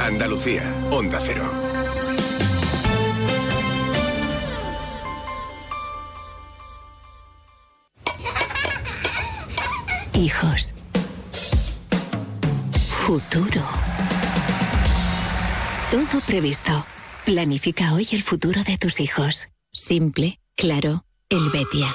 Andalucía, Onda Cero. Hijos. Futuro. Todo previsto. Planifica hoy el futuro de tus hijos. Simple, claro, Helvetia.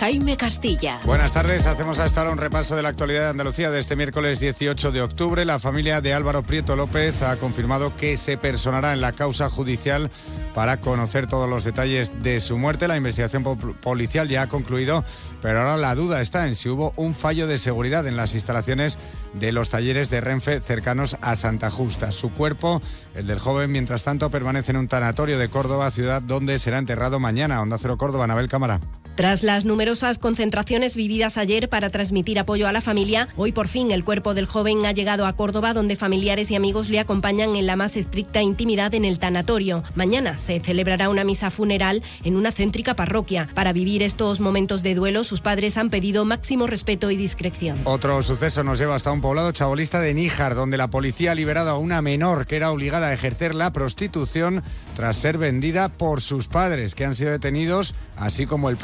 Jaime Castilla. Buenas tardes, hacemos a esta hora un repaso de la actualidad de Andalucía de este miércoles 18 de octubre. La familia de Álvaro Prieto López ha confirmado que se personará en la causa judicial para conocer todos los detalles de su muerte. La investigación policial ya ha concluido, pero ahora la duda está en si hubo un fallo de seguridad en las instalaciones de los talleres de Renfe cercanos a Santa Justa. Su cuerpo, el del joven, mientras tanto, permanece en un tanatorio de Córdoba, ciudad donde será enterrado mañana. Onda Cero Córdoba, Anabel Cámara. Tras las numerosas concentraciones vividas ayer para transmitir apoyo a la familia, hoy por fin el cuerpo del joven ha llegado a Córdoba donde familiares y amigos le acompañan en la más estricta intimidad en el tanatorio. Mañana se celebrará una misa funeral en una céntrica parroquia. Para vivir estos momentos de duelo, sus padres han pedido máximo respeto y discreción. Otro suceso nos lleva hasta un poblado chabolista de Níjar, donde la policía ha liberado a una menor que era obligada a ejercer la prostitución tras ser vendida por sus padres, que han sido detenidos, así como el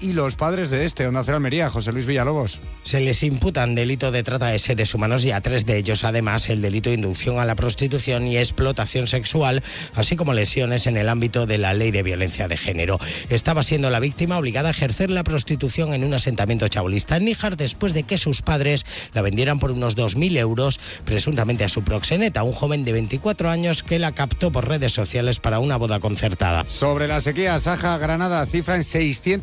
y los padres de este, Onda Cero Almería, José Luis Villalobos. Se les imputan delito de trata de seres humanos y a tres de ellos, además, el delito de inducción a la prostitución y explotación sexual, así como lesiones en el ámbito de la ley de violencia de género. Estaba siendo la víctima obligada a ejercer la prostitución en un asentamiento chabolista en Níjar después de que sus padres la vendieran por unos 2.000 euros, presuntamente a su proxeneta, un joven de 24 años que la captó por redes sociales para una boda concertada. Sobre la sequía, Saja Granada cifra en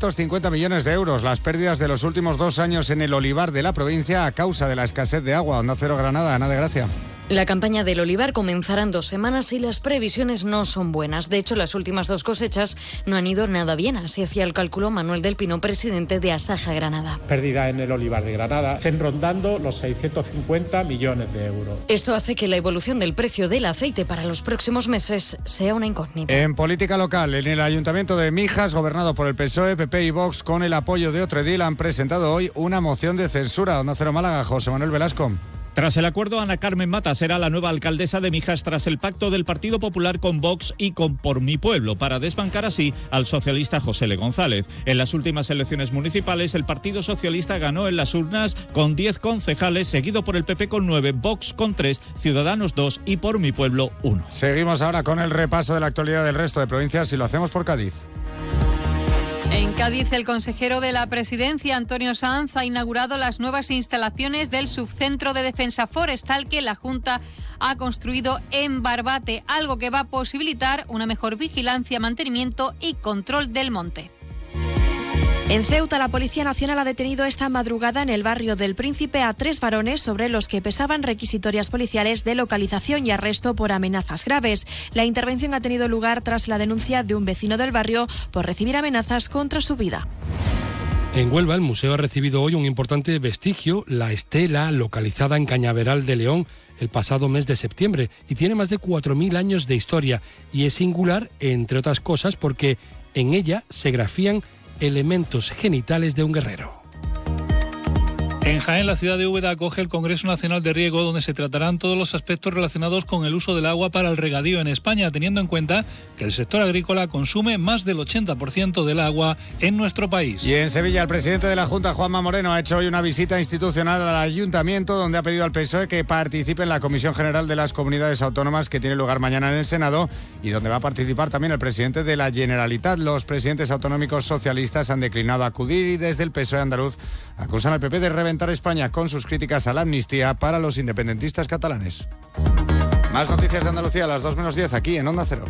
650 millones de euros las pérdidas de los últimos dos años en el olivar de la provincia a causa de la escasez de agua. Onda Cero Granada, Ana de Gracia. La campaña del olivar comenzará en dos semanas y las previsiones no son buenas. De hecho, las últimas dos cosechas no han ido nada bien. Así hacía el cálculo Manuel del Pino, presidente de Asaja Granada. Pérdida en el olivar de Granada, estén rondando los 650 millones de euros. Esto hace que la evolución del precio del aceite para los próximos meses sea una incógnita. En política local, en el ayuntamiento de Mijas, gobernado por el PSOE, PP y Vox, con el apoyo de otro edil, han presentado hoy una moción de censura. Onda Cero Málaga, José Manuel Velasco. Tras el acuerdo, Ana Carmen Mata será la nueva alcaldesa de Mijas tras el pacto del Partido Popular con Vox y con Por Mi Pueblo, para desbancar así al socialista José Le González. En las últimas elecciones municipales, el Partido Socialista ganó en las urnas con 10 concejales, seguido por el PP con 9, Vox con 3, Ciudadanos 2 y Por Mi Pueblo 1. Seguimos ahora con el repaso de la actualidad del resto de provincias y lo hacemos por Cádiz. En Cádiz, el consejero de la presidencia, Antonio Sanz, ha inaugurado las nuevas instalaciones del subcentro de defensa forestal que la Junta ha construido en Barbate, algo que va a posibilitar una mejor vigilancia, mantenimiento y control del monte. En Ceuta, la Policía Nacional ha detenido esta madrugada en el barrio del Príncipe a tres varones sobre los que pesaban requisitorias policiales de localización y arresto por amenazas graves. La intervención ha tenido lugar tras la denuncia de un vecino del barrio por recibir amenazas contra su vida. En Huelva, el museo ha recibido hoy un importante vestigio, la estela, localizada en Cañaveral de León el pasado mes de septiembre, y tiene más de 4.000 años de historia, y es singular, entre otras cosas, porque en ella se grafían elementos genitales de un guerrero. En Jaén, la ciudad de Úbeda acoge el Congreso Nacional de Riego, donde se tratarán todos los aspectos relacionados con el uso del agua para el regadío en España, teniendo en cuenta que el sector agrícola consume más del 80% del agua en nuestro país. Y en Sevilla, el presidente de la Junta, Juanma Moreno, ha hecho hoy una visita institucional al ayuntamiento, donde ha pedido al PSOE que participe en la Comisión General de las Comunidades Autónomas, que tiene lugar mañana en el Senado, y donde va a participar también el presidente de la Generalitat. Los presidentes autonómicos socialistas han declinado acudir y desde el PSOE andaluz acusan al PP de reventar España con sus críticas a la amnistía para los independentistas catalanes. Más noticias de Andalucía a las 2 menos 10 aquí en Onda Cero.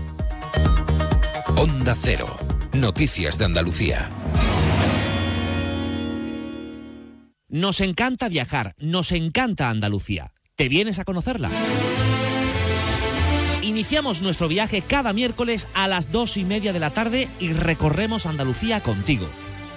Onda Cero. Noticias de Andalucía. Nos encanta viajar, nos encanta Andalucía. ¿Te vienes a conocerla? Iniciamos nuestro viaje cada miércoles a las dos y media de la tarde y recorremos Andalucía contigo.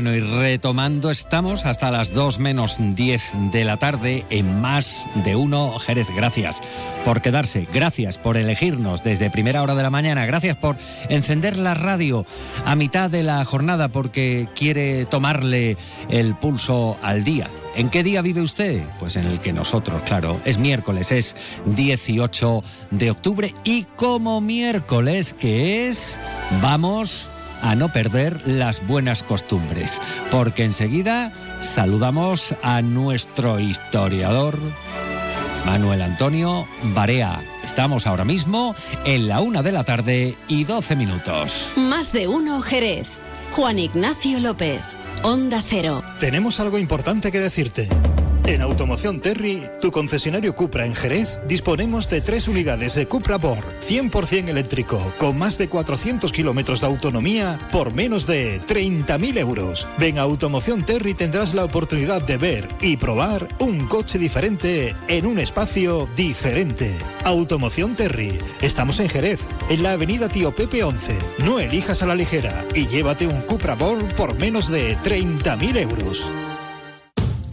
Bueno, y retomando, estamos hasta las 2 menos 10 de la tarde en Más de Uno Jerez. Gracias por quedarse, gracias por elegirnos desde primera hora de la mañana, gracias por encender la radio a mitad de la jornada porque quiere tomarle el pulso al día. ¿En qué día vive usted? Pues en el que nosotros, claro, es miércoles, es 18 de octubre y como miércoles que es, vamos a no perder las buenas costumbres, porque enseguida saludamos a nuestro historiador Manuel Antonio Barea. Estamos ahora mismo en la una de la tarde y 12 minutos. Más de uno Jerez. Juan Ignacio López. Onda Cero. Tenemos algo importante que decirte. En Automoción Terry, tu concesionario Cupra en Jerez, disponemos de tres unidades de Cupra Born 100% eléctrico, con más de 400 kilómetros de autonomía por menos de 30.000 euros. Ven a Automoción Terry tendrás la oportunidad de ver y probar un coche diferente en un espacio diferente. Automoción Terry. Estamos en Jerez, en la avenida Tío Pepe 11. No elijas a la ligera y llévate un Cupra Born por menos de 30.000 euros.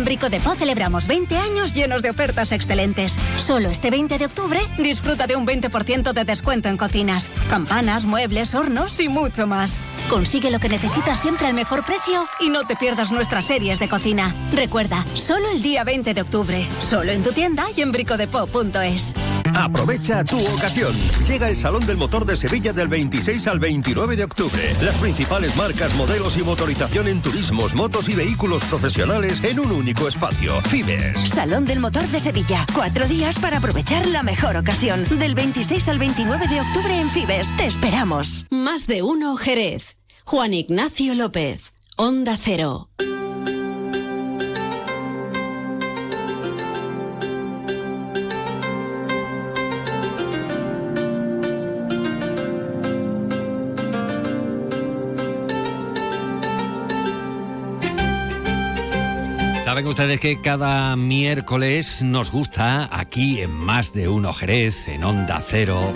En Brico de Po celebramos 20 años llenos de ofertas excelentes. Solo este 20 de octubre disfruta de un 20% de descuento en cocinas, campanas, muebles, hornos y mucho más. Consigue lo que necesitas siempre al mejor precio y no te pierdas nuestras series de cocina. Recuerda, solo el día 20 de octubre, solo en tu tienda y en bricodepo.es. Aprovecha tu ocasión. Llega el Salón del Motor de Sevilla del 26 al 29 de octubre. Las principales marcas, modelos y motorización en turismos, motos y vehículos profesionales en un único espacio. Fibes. Salón del Motor de Sevilla. Cuatro días para aprovechar la mejor ocasión. Del 26 al 29 de octubre en Fibes. Te esperamos. Más de uno Jerez. Juan Ignacio López. Onda Cero. Ustedes que cada miércoles nos gusta aquí en Más de Uno Jerez, en Onda Cero,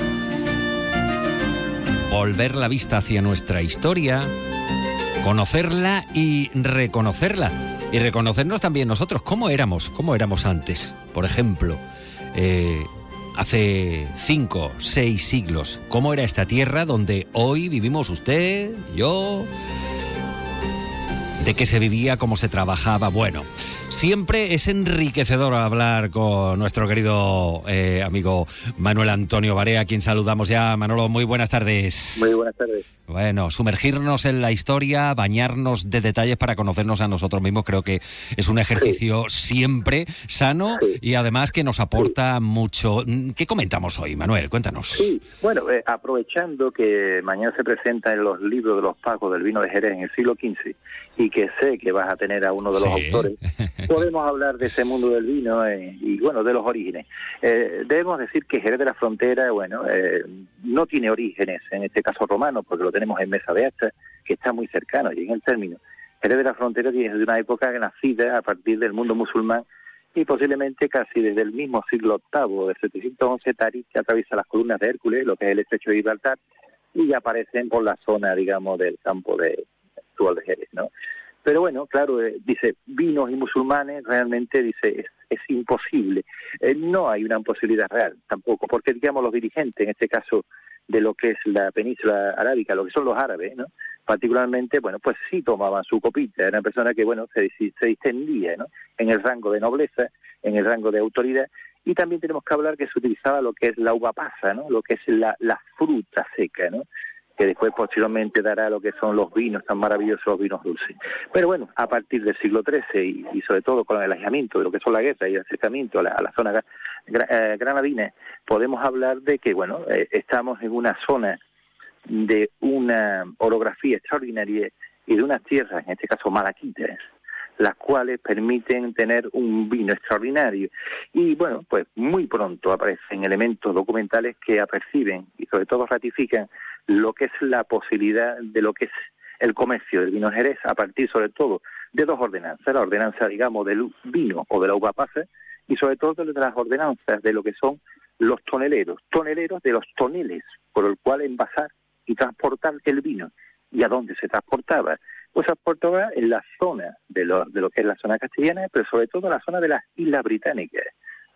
volver la vista hacia nuestra historia, conocerla y reconocerla. Y reconocernos también nosotros, cómo éramos, cómo éramos antes. Por ejemplo, eh, hace cinco, seis siglos, cómo era esta tierra donde hoy vivimos usted, yo, de qué se vivía, cómo se trabajaba. Bueno, siempre es enriquecedor hablar con nuestro querido eh, amigo Manuel Antonio Barea, a quien saludamos ya. Manolo, muy buenas tardes. Muy buenas tardes. Bueno, sumergirnos en la historia, bañarnos de detalles para conocernos a nosotros mismos, creo que es un ejercicio siempre sano y además que nos aporta mucho. ¿Qué comentamos hoy, Manuel? Cuéntanos. Sí, bueno, eh, aprovechando que mañana se presenta en los libros de los pagos del vino de Jerez en el siglo XV y que sé que vas a tener a uno de los autores, podemos hablar de ese mundo del vino eh, y, bueno, de los orígenes. Eh, debemos decir que Jerez de la Frontera, bueno, no tiene orígenes, en este caso romanos, porque lo tenemos en Mesa de Hasta, que está muy cercano y en el término. Jerez de la Frontera tiene de una época nacida a partir del mundo musulmán y posiblemente casi desde el mismo siglo VIII, del 711, Tarik, atraviesa las columnas de Hércules, lo que es el estrecho de Gibraltar, y aparecen por la zona, digamos, del campo de actual de Jerez, ¿no? Pero bueno, claro, eh, dice, vinos y musulmanes, realmente dice, es, es imposible. Eh, no hay una posibilidad real tampoco, porque digamos los dirigentes, en este caso de lo que es la península arábica, lo que son los árabes, ¿no? Particularmente, bueno, pues sí tomaban su copita, era una persona que, bueno, se, se distendía, ¿no? En el rango de nobleza, en el rango de autoridad, y también tenemos que hablar que se utilizaba lo que es la uva pasa, ¿no? Lo que es la fruta seca, ¿no? Que después posteriormente dará lo que son los vinos tan maravillosos, los vinos dulces. Pero bueno, a partir del siglo XIII y, sobre todo con el alejamiento de lo que son la guerra y el acercamiento a la, zona eh, granadina, podemos hablar de que, bueno, eh, estamos en una zona de una orografía extraordinaria y de unas tierras, en este caso malaquitas, las cuales permiten tener un vino extraordinario. Y bueno, pues muy pronto aparecen elementos documentales que aperciben y sobre todo ratifican lo que es la posibilidad de lo que es el comercio del vino Jerez a partir sobre todo de dos ordenanzas, la ordenanza digamos del vino o de la uva pasa y sobre todo de las ordenanzas de lo que son los toneleros, toneleros de los toneles por el cual envasar y transportar el vino. ¿Y a dónde se transportaba? Pues se transportaba en la zona de lo, de lo que es la zona castellana, pero sobre todo en la zona de las islas británicas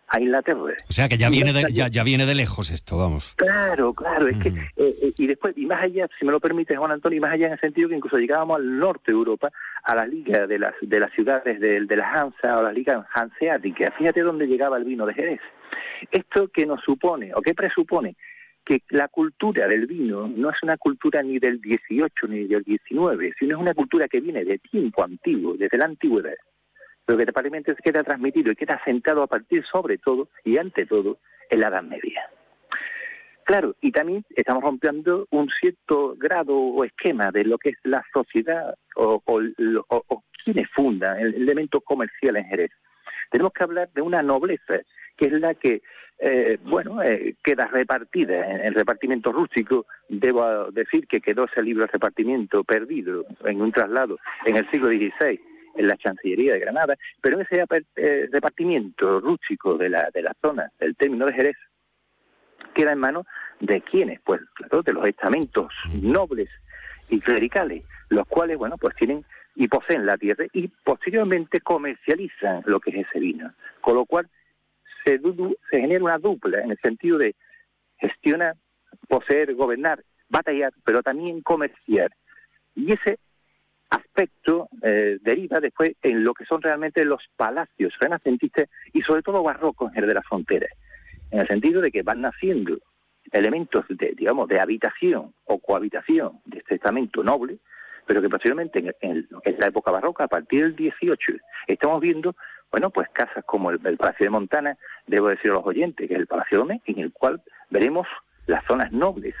a Inglaterra. O sea que ya viene de, ya, ya viene de lejos esto, vamos. Claro, claro, es que, eh, eh, y después, y más allá, si me lo permite Juan Antonio, y más allá en el sentido que incluso llegábamos al norte de Europa, a la liga de las, de las ciudades de, de la Hansa o las ligas hanseáticas, fíjate dónde llegaba el vino de Jerez. Esto que nos supone, o que presupone, que la cultura del vino no es una cultura ni del 18 ni del 19, sino es una cultura que viene de tiempo antiguo, desde la antigüedad pero que probablemente se queda transmitido y queda sentado a partir sobre todo y ante todo en la Edad Media. Claro, y también estamos rompiendo un cierto grado o esquema de lo que es la sociedad o, o, quienes fundan el elemento comercial en Jerez. Tenemos que hablar de una nobleza que es la que, eh, bueno, eh, queda repartida en el repartimiento rústico. Debo decir que quedó ese libro de repartimiento perdido en un traslado en el siglo XVI en la Chancillería de Granada, pero ese eh, repartimiento rústico de la, de la zona del término de Jerez queda en manos de quienes, pues claro, de los estamentos nobles y clericales, los cuales, bueno, pues tienen y poseen la tierra y posteriormente comercializan lo que es ese vino. Con lo cual se, se genera una dupla en el sentido de gestionar, poseer, gobernar, batallar, pero también comerciar. Y ese aspecto eh, deriva después en lo que son realmente los palacios renacentistas y sobre todo barrocos en el de la frontera, en el sentido de que van naciendo elementos de, digamos, de habitación o cohabitación de este estamento noble, pero que posteriormente en, la época barroca, a partir del 18, estamos viendo, bueno, pues casas como el, Palacio de Montana, debo decir a los oyentes, que es el Palacio Dome, en el cual veremos las zonas nobles.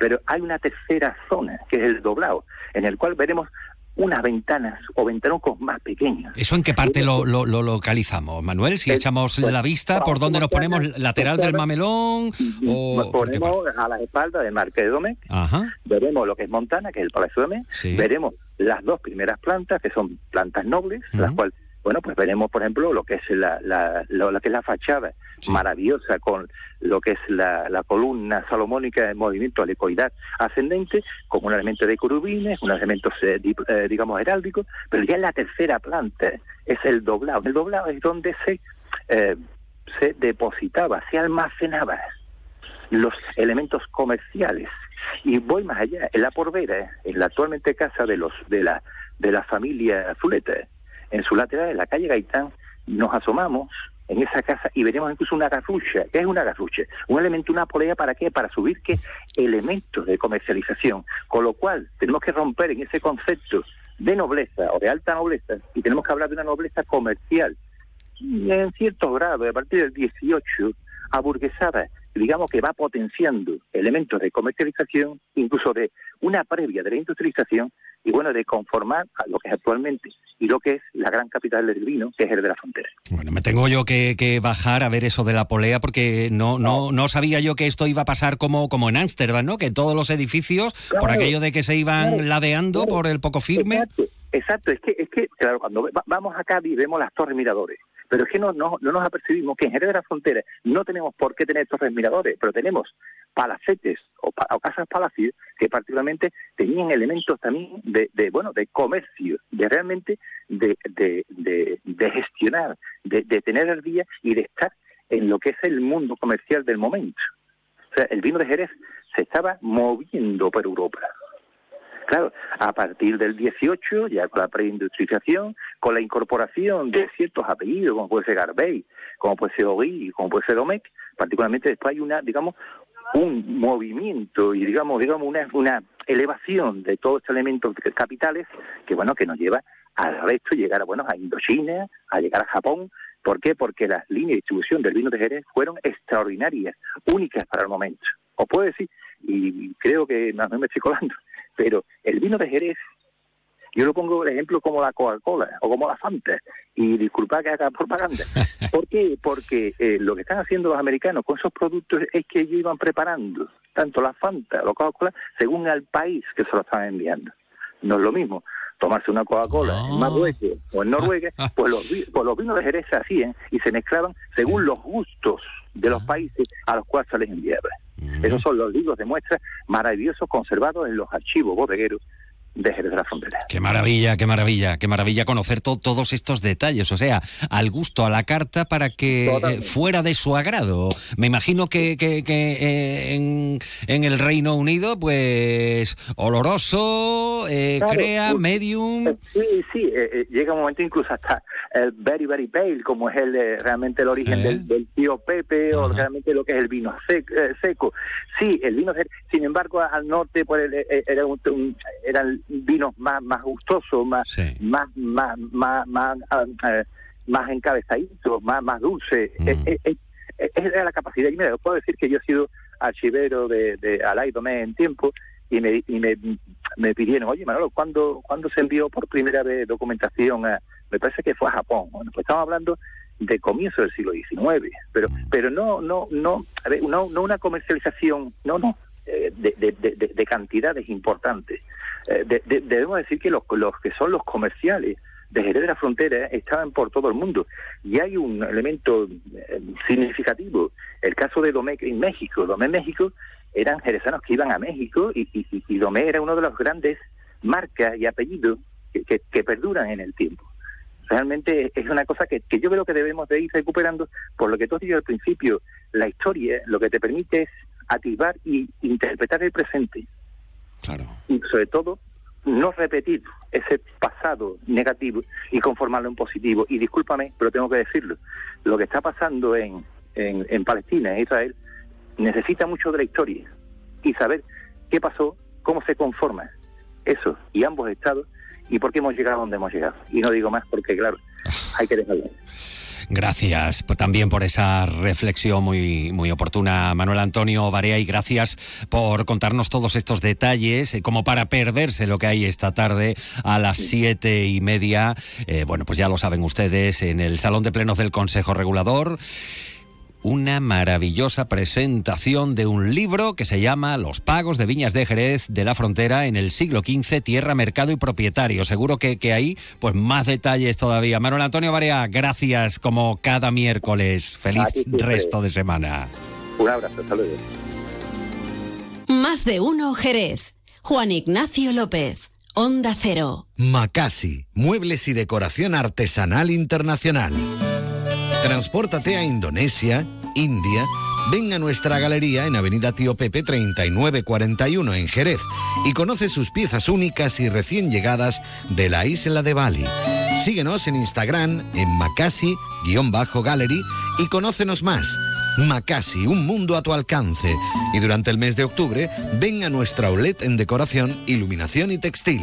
Pero hay una tercera zona, que es el doblado, en el cual veremos unas ventanas o ventanucos más pequeños. ¿Eso en qué parte lo, lo, localizamos, Manuel? Si echamos pues, la vista, ¿por dónde nos ponemos? ¿Lateral del mamelón? O nos ponemos a la espalda del Marque de Domecq. Veremos lo que es Montana, que es el Palacio de Veremos las dos primeras plantas, que son plantas nobles, las cuales bueno, pues veremos, por ejemplo, lo que es la, la, que es la fachada maravillosa con lo que es la, columna salomónica de movimiento helicoidal ascendente, como un elemento de curubines, un elemento, eh, eh, digamos, heráldicos, pero ya en la tercera planta es el doblado. El doblado es donde se, eh, se depositaba, se almacenaba los elementos comerciales. Y voy más allá, en la Porvera, en la actualmente casa de los de la de la familia Zuleta, en su lateral, en la calle Gaitán, nos asomamos en esa casa y veremos incluso una garrucha. ¿Qué es una garrucha? Un elemento, una polea, ¿para qué? Para subir qué? Elementos de comercialización. Con lo cual, tenemos que romper en ese concepto de nobleza o de alta nobleza y tenemos que hablar de una nobleza comercial. Y en cierto grado, a partir del 18, aburguesada, digamos que va potenciando elementos de comercialización, incluso de una previa de la industrialización, y bueno, de conformar a lo que es actualmente y lo que es la gran capital del vino, que es el de la frontera. Bueno, me tengo yo que, bajar a ver eso de la polea porque no, no, no sabía yo que esto iba a pasar como, como en Ámsterdam, ¿no? Que todos los edificios, por aquello de que se iban ladeando por el poco firme. Exacto, exacto, es que, es que, claro, cuando vamos acá y vemos las torres miradores, pero es que no, no, no nos apercibimos que en Jerez de la Frontera no tenemos por qué tener torres miradores, pero tenemos palacetes o, casas palacios que particularmente tenían elementos también de, bueno de comercio, de realmente de, de, gestionar, de tener el día y de estar en lo que es el mundo comercial del momento. O sea, el vino de Jerez se estaba moviendo por Europa. Claro, a partir del 18, ya con la preindustrialización, con la incorporación de ciertos apellidos, como puede ser Garbey, como puede ser Ogui, como puede ser Domecq, particularmente después hay una, digamos, un movimiento y digamos, digamos una, una elevación de todos estos elementos capitales que bueno que nos lleva al resto llegar a bueno a Indochina, a llegar a Japón. ¿Por qué? Porque las líneas de distribución del vino de Jerez fueron extraordinarias, únicas para el momento. Os puedo decir, y creo que no me estoy colando, pero el vino de Jerez, yo lo pongo de ejemplo como la Coca-Cola o como la Fanta, y disculpa que haga propaganda. ¿Por qué? Porque eh, lo que están haciendo los americanos con esos productos es que ellos iban preparando tanto la Fanta o la Coca-Cola según el país que se lo están enviando. No es lo mismo tomarse una Coca-Cola en Marruecos o en Noruega, pues los, pues los vinos de Jerez se hacían y se mezclaban según los gustos de los países a los cuales se les enviaba. Esos son los libros de muestra maravillosos conservados en los archivos bodegueros de Jerez de la Frontera. Qué maravilla, qué maravilla, qué maravilla conocer todos estos detalles, o sea, al gusto, a la carta para que eh, fuera de su agrado. Me imagino que, que, eh, en, el Reino Unido, pues, oloroso, eh, crea, medium... Sí, sí, llega un momento incluso hasta el very, very pale, como es el realmente el origen del, tío Pepe, o realmente lo que es el vino seco. Sí, el vino sin embargo, al norte pues, era un, era el vinos más más gustosos, más más más más más, ah, eh, más encabezaditos, más más dulces. Mm. Es, la capacidad. Y mira, puedo decir que yo he sido archivero de, de en tiempo y me, y me, me pidieron, oye Manolo, ¿cuándo, ¿cuándo se envió por primera vez documentación a, me parece que fue a Japón? Bueno, pues estamos hablando de comienzo del siglo XIX, pero pero no no no no, no una comercialización, no no eh, de, de, de, cantidades importantes. Eh, debemos decir que los, los que son los comerciales de Jerez de la Frontera estaban por todo el mundo. Y hay un elemento eh, significativo, el caso de Domé en México. Domé en México eran jerezanos que iban a México y, y, Domé era uno de los grandes marcas y apellidos que, que, perduran en el tiempo. Realmente es una cosa que, que yo creo que debemos de ir recuperando, por lo que tú has dicho al principio, la historia lo que te permite es activar y interpretar el presente. Claro. Y sobre todo no repetir ese pasado negativo y conformarlo en positivo. Y discúlpame, pero tengo que decirlo, lo que está pasando en, en, Palestina, en Israel, necesita mucho de la historia y saber qué pasó, cómo se conforma eso y ambos estados y por qué hemos llegado a donde hemos llegado. Y no digo más porque, claro, hay que dejarlo. Gracias también por esa reflexión muy, muy oportuna, Manuel Antonio Barea, y gracias por contarnos todos estos detalles, eh, como para perderse lo que hay esta tarde a las siete y media. Eh, bueno, pues ya lo saben ustedes, en el Salón de Plenos del Consejo Regulador una maravillosa presentación de un libro que se llama Los pagos de Viñas de Jerez de la Frontera en el siglo XV, Tierra, Mercado y Propietario. Seguro que, que ahí, pues más detalles todavía. Manuel Antonio Barea, gracias como cada miércoles. Feliz resto de semana. Un abrazo, saludos. Más de uno Jerez. Juan Ignacio López. Onda Cero. Macasi, muebles y decoración artesanal internacional. Transpórtate a Indonesia, India. Ven a nuestra galería en Avenida Tío Pepe 3941 en Jerez y conoce sus piezas únicas y recién llegadas de la isla de Bali. Síguenos en Instagram en Macasi-Gallery y conócenos más. Macasi, un mundo a tu alcance. Y durante el mes de octubre, ven a nuestra OLED en decoración, iluminación y textil.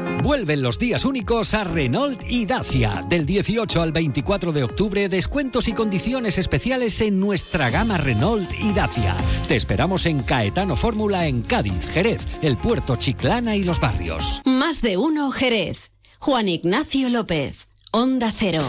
Vuelven los días únicos a Renault y Dacia. Del 18 al 24 de octubre, descuentos y condiciones especiales en nuestra gama Renault y Dacia. Te esperamos en Caetano Fórmula en Cádiz, Jerez, el puerto Chiclana y los barrios. Más de uno Jerez. Juan Ignacio López. Onda Cero.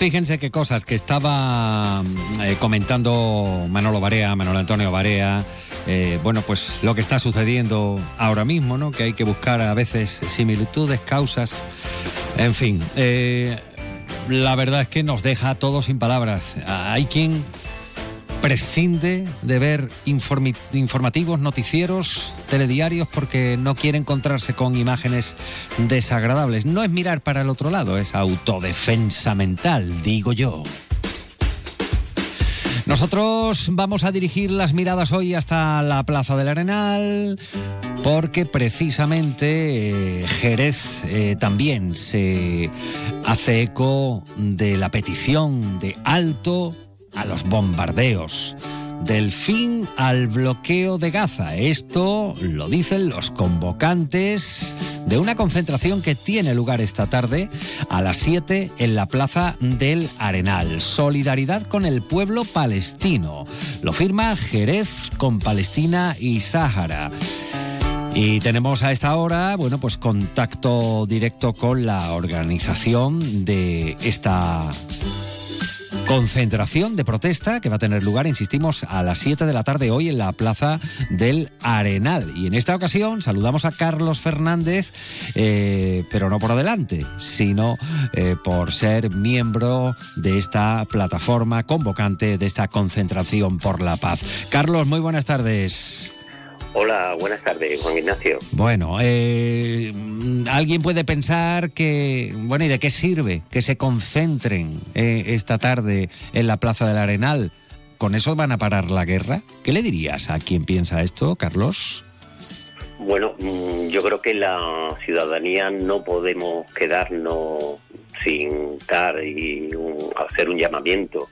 Fíjense qué cosas que estaba eh, comentando Manolo Barea, Manolo Antonio Barea. Eh, bueno, pues lo que está sucediendo ahora mismo, ¿no? Que hay que buscar a veces similitudes, causas. En fin, eh, la verdad es que nos deja a todos sin palabras. Hay quien prescinde de ver informativos, noticieros, telediarios porque no quiere encontrarse con imágenes desagradables. No es mirar para el otro lado, es autodefensa mental, digo yo. Nosotros vamos a dirigir las miradas hoy hasta la Plaza del Arenal porque precisamente eh, Jerez eh, también se hace eco de la petición de alto a los bombardeos. Del fin al bloqueo de Gaza. Esto lo dicen los convocantes de una concentración que tiene lugar esta tarde a las 7 en la Plaza del Arenal. Solidaridad con el pueblo palestino. Lo firma Jerez con Palestina y Sáhara. Y tenemos a esta hora, bueno, pues contacto directo con la organización de esta concentración de protesta que va a tener lugar, insistimos, a las 7 de la tarde hoy en la Plaza del Arenal. Y en esta ocasión saludamos a Carlos Fernández, eh, pero no por adelante, sino eh, por ser miembro de esta plataforma convocante de esta concentración por la paz. Carlos, muy buenas tardes. Hola, buenas tardes, Juan Ignacio. Bueno, eh, alguien puede pensar que, bueno, ¿y de qué sirve que se concentren eh, esta tarde en la Plaza del Arenal? ¿Con eso van a parar la guerra? ¿Qué le dirías a quien piensa esto, Carlos? Bueno, mm, yo creo que la ciudadanía no podemos quedarnos sin dar y hacer un llamamiento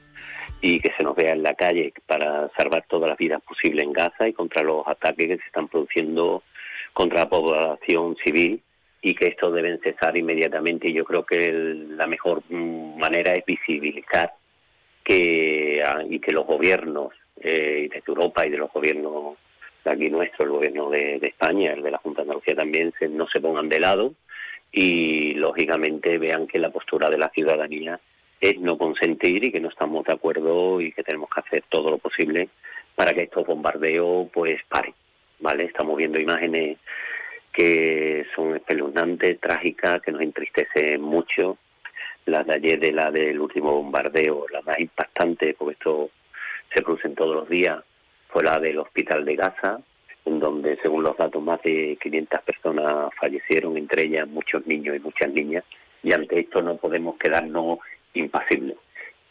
y que se nos vea en la calle para salvar todas las vidas posibles en Gaza y contra los ataques que se están produciendo contra la población civil y que esto deben cesar inmediatamente. Y yo creo que la mejor mm, manera es visibilizar que ah, y que los gobiernos eh, de Europa y de los gobiernos de aquí nuestro, el gobierno de, España, el de la Junta de Andalucía también, se, no se pongan de lado y lógicamente vean que la postura de la ciudadanía es no consentir y que no estamos de acuerdo y que tenemos que hacer todo lo posible para que estos bombardeos pues paren, ¿vale? Estamos viendo imágenes que son espeluznantes, trágicas, que nos entristecen mucho. La de ayer de la del último bombardeo, la más impactante, porque esto se produce todos los días, fue la del hospital de Gaza, en donde según los datos más de 500 personas fallecieron, entre ellas muchos niños y muchas niñas, y ante esto no podemos quedarnos impasible.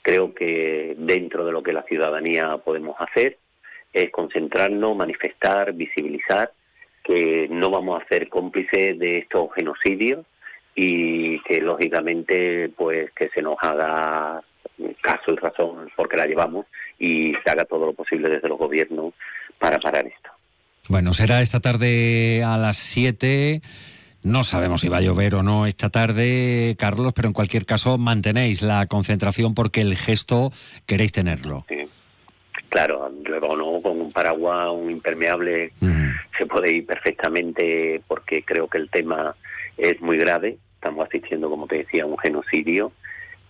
Creo que dentro de lo que la ciudadanía podemos hacer es concentrarnos, manifestar, visibilizar que no vamos a ser cómplices de estos genocidios y que lógicamente pues que se nos haga caso y razón porque la llevamos y se haga todo lo posible desde los gobiernos para parar esto. Bueno, será esta tarde a las 7. No sabemos si va a llover o no esta tarde, Carlos, pero en cualquier caso mantenéis la concentración porque el gesto queréis tenerlo. Sí. Claro, luego no, con un paraguas, un impermeable, se puede ir perfectamente porque creo que el tema es muy grave. Estamos asistiendo, como te decía, a un genocidio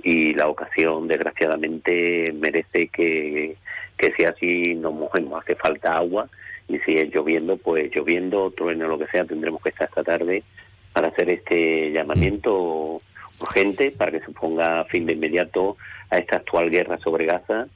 y la ocasión, desgraciadamente, merece que, que si así nos mojemos. Hace falta agua y si es lloviendo, pues lloviendo, trueno, lo que sea, tendremos que estar esta tarde para hacer este llamamiento urgente para que se ponga fin de inmediato a esta actual guerra sobre Gaza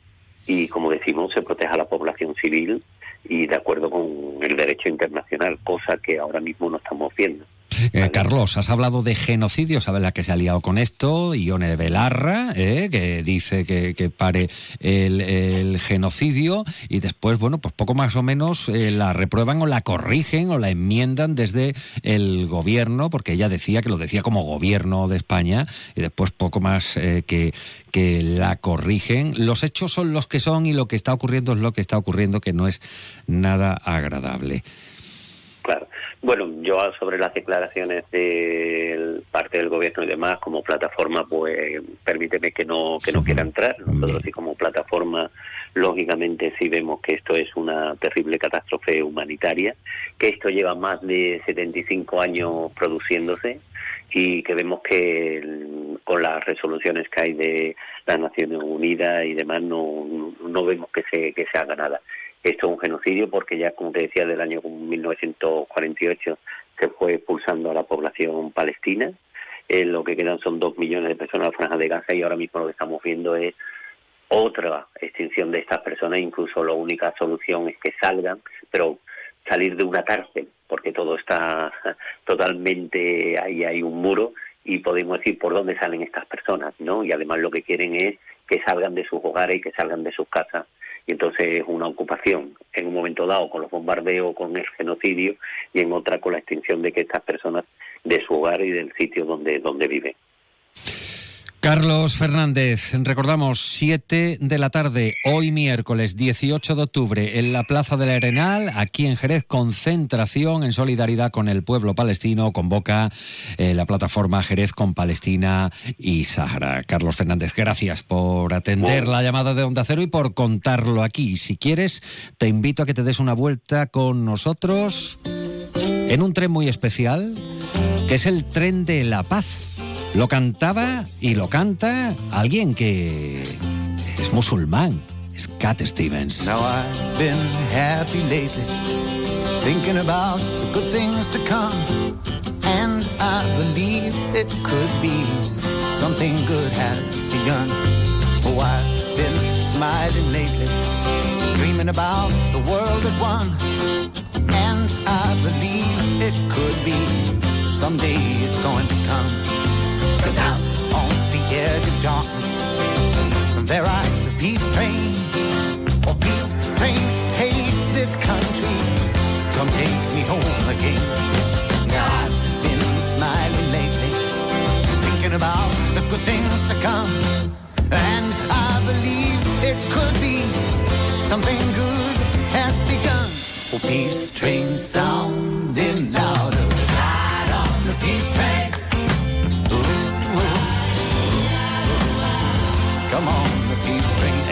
y, como decimos, se proteja a la población civil y de acuerdo con el derecho internacional, cosa que ahora mismo no estamos viendo. Eh, Carlos, has hablado de genocidio, ¿sabes la que se ha liado con esto? Ione Belarra, eh, que dice que, pare el, genocidio y después, bueno, pues poco más o menos eh, la reprueban o la corrigen o la enmiendan desde el gobierno, porque ella decía que lo decía como gobierno de España y después poco más que, que la corrigen. Los hechos son los que son y lo que está ocurriendo es lo que está ocurriendo, que no es nada agradable. Bueno, yo sobre las declaraciones de parte del gobierno y demás como plataforma, pues permíteme que no que no quiera entrar. Nosotros sí como plataforma, lógicamente sí vemos que esto es una terrible catástrofe humanitaria, que esto lleva más de 75 años produciéndose y que vemos que con las resoluciones que hay de las Naciones Unidas y demás no, no vemos que se que se haga nada. Esto es un genocidio porque ya, como te decía, del año 1948 se fue expulsando a la población palestina. Eh, lo que quedan son dos millones de personas en la franja de Gaza y ahora mismo lo que estamos viendo es otra extinción de estas personas. Incluso la única solución es que salgan, pero salir de una cárcel, porque todo está totalmente ahí hay un muro y podemos decir por dónde salen estas personas, ¿no? Y además lo que quieren es que salgan de sus hogares y que salgan de sus casas y entonces es una ocupación en un momento dado con los bombardeos, con el genocidio y en otra con la extinción de que estas personas de su hogar y del sitio donde, donde viven. Carlos Fernández, recordamos 7 de la tarde, hoy miércoles 18 de octubre, en la Plaza del Arenal, aquí en Jerez, concentración en solidaridad con el pueblo palestino, convoca eh, la plataforma Jerez con Palestina y Sahara. Carlos Fernández, gracias por atender la llamada de Onda Cero y por contarlo aquí. Si quieres, te invito a que te des una vuelta con nosotros en un tren muy especial, que es el tren de la paz lo cantaba y lo canta alguien que Es musulmán. Es Cat Stevens. Now I've been happy lately, thinking about the good things to come. And I believe it could be something good has begun. Oh, I've been smiling lately, dreaming about the world at one. And I believe it could be someday it's going to come. Out on the edge of darkness, there rides a peace train. Oh, peace train, take this country. Come take me home again. Now I've been smiling lately, thinking about the good things to come. And I believe it could be something good has begun. Oh, peace train sounding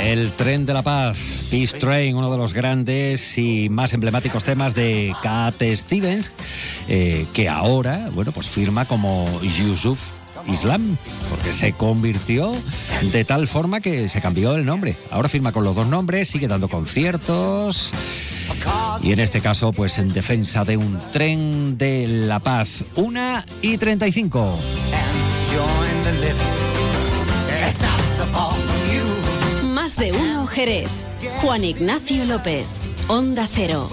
El tren de la paz, Peace Train, uno de los grandes y más emblemáticos temas de Cat Stevens, eh, que ahora, bueno, pues firma como Yusuf Islam, porque se convirtió de tal forma que se cambió el nombre. Ahora firma con los dos nombres, sigue dando conciertos. Y en este caso, pues en defensa de un tren de la paz. Una y 35. De uno Jerez. Juan Ignacio López. Onda Cero.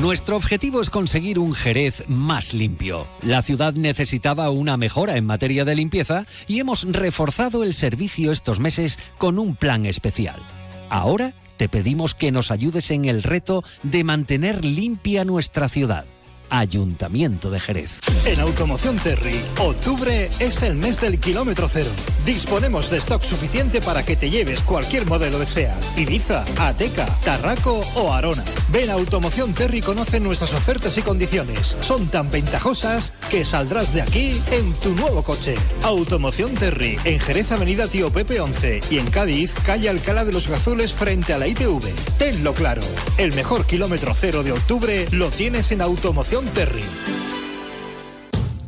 Nuestro objetivo es conseguir un Jerez más limpio. La ciudad necesitaba una mejora en materia de limpieza y hemos reforzado el servicio estos meses con un plan especial. Ahora te pedimos que nos ayudes en el reto de mantener limpia nuestra ciudad. Ayuntamiento de Jerez. En Automoción Terry, octubre es el mes del kilómetro cero. Disponemos de stock suficiente para que te lleves cualquier modelo de SEAT, Ibiza, Ateca, Tarraco o Arona. Ven a Automoción Terry y conoce nuestras ofertas y condiciones. Son tan ventajosas que saldrás de aquí en tu nuevo coche. Automoción Terry, en Jerez Avenida Tío Pepe 11 y en Cádiz, calle Alcalá de los Gazules frente a la ITV. Tenlo claro, el mejor kilómetro cero de octubre lo tienes en Automoción Terry.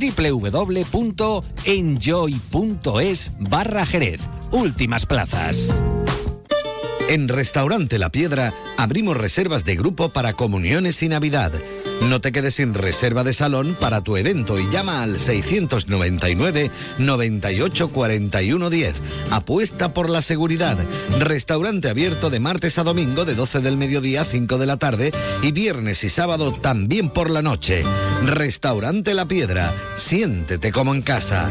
www.enjoy.es barra Jerez. Últimas plazas. En Restaurante La Piedra abrimos reservas de grupo para comuniones y Navidad. No te quedes sin reserva de salón para tu evento y llama al 699 98 41 10. Apuesta por la seguridad. Restaurante abierto de martes a domingo de 12 del mediodía a 5 de la tarde y viernes y sábado también por la noche. Restaurante La Piedra. Siéntete como en casa.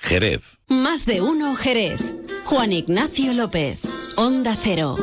Jerez. Más de uno Jerez. Juan Ignacio López. Onda Cero.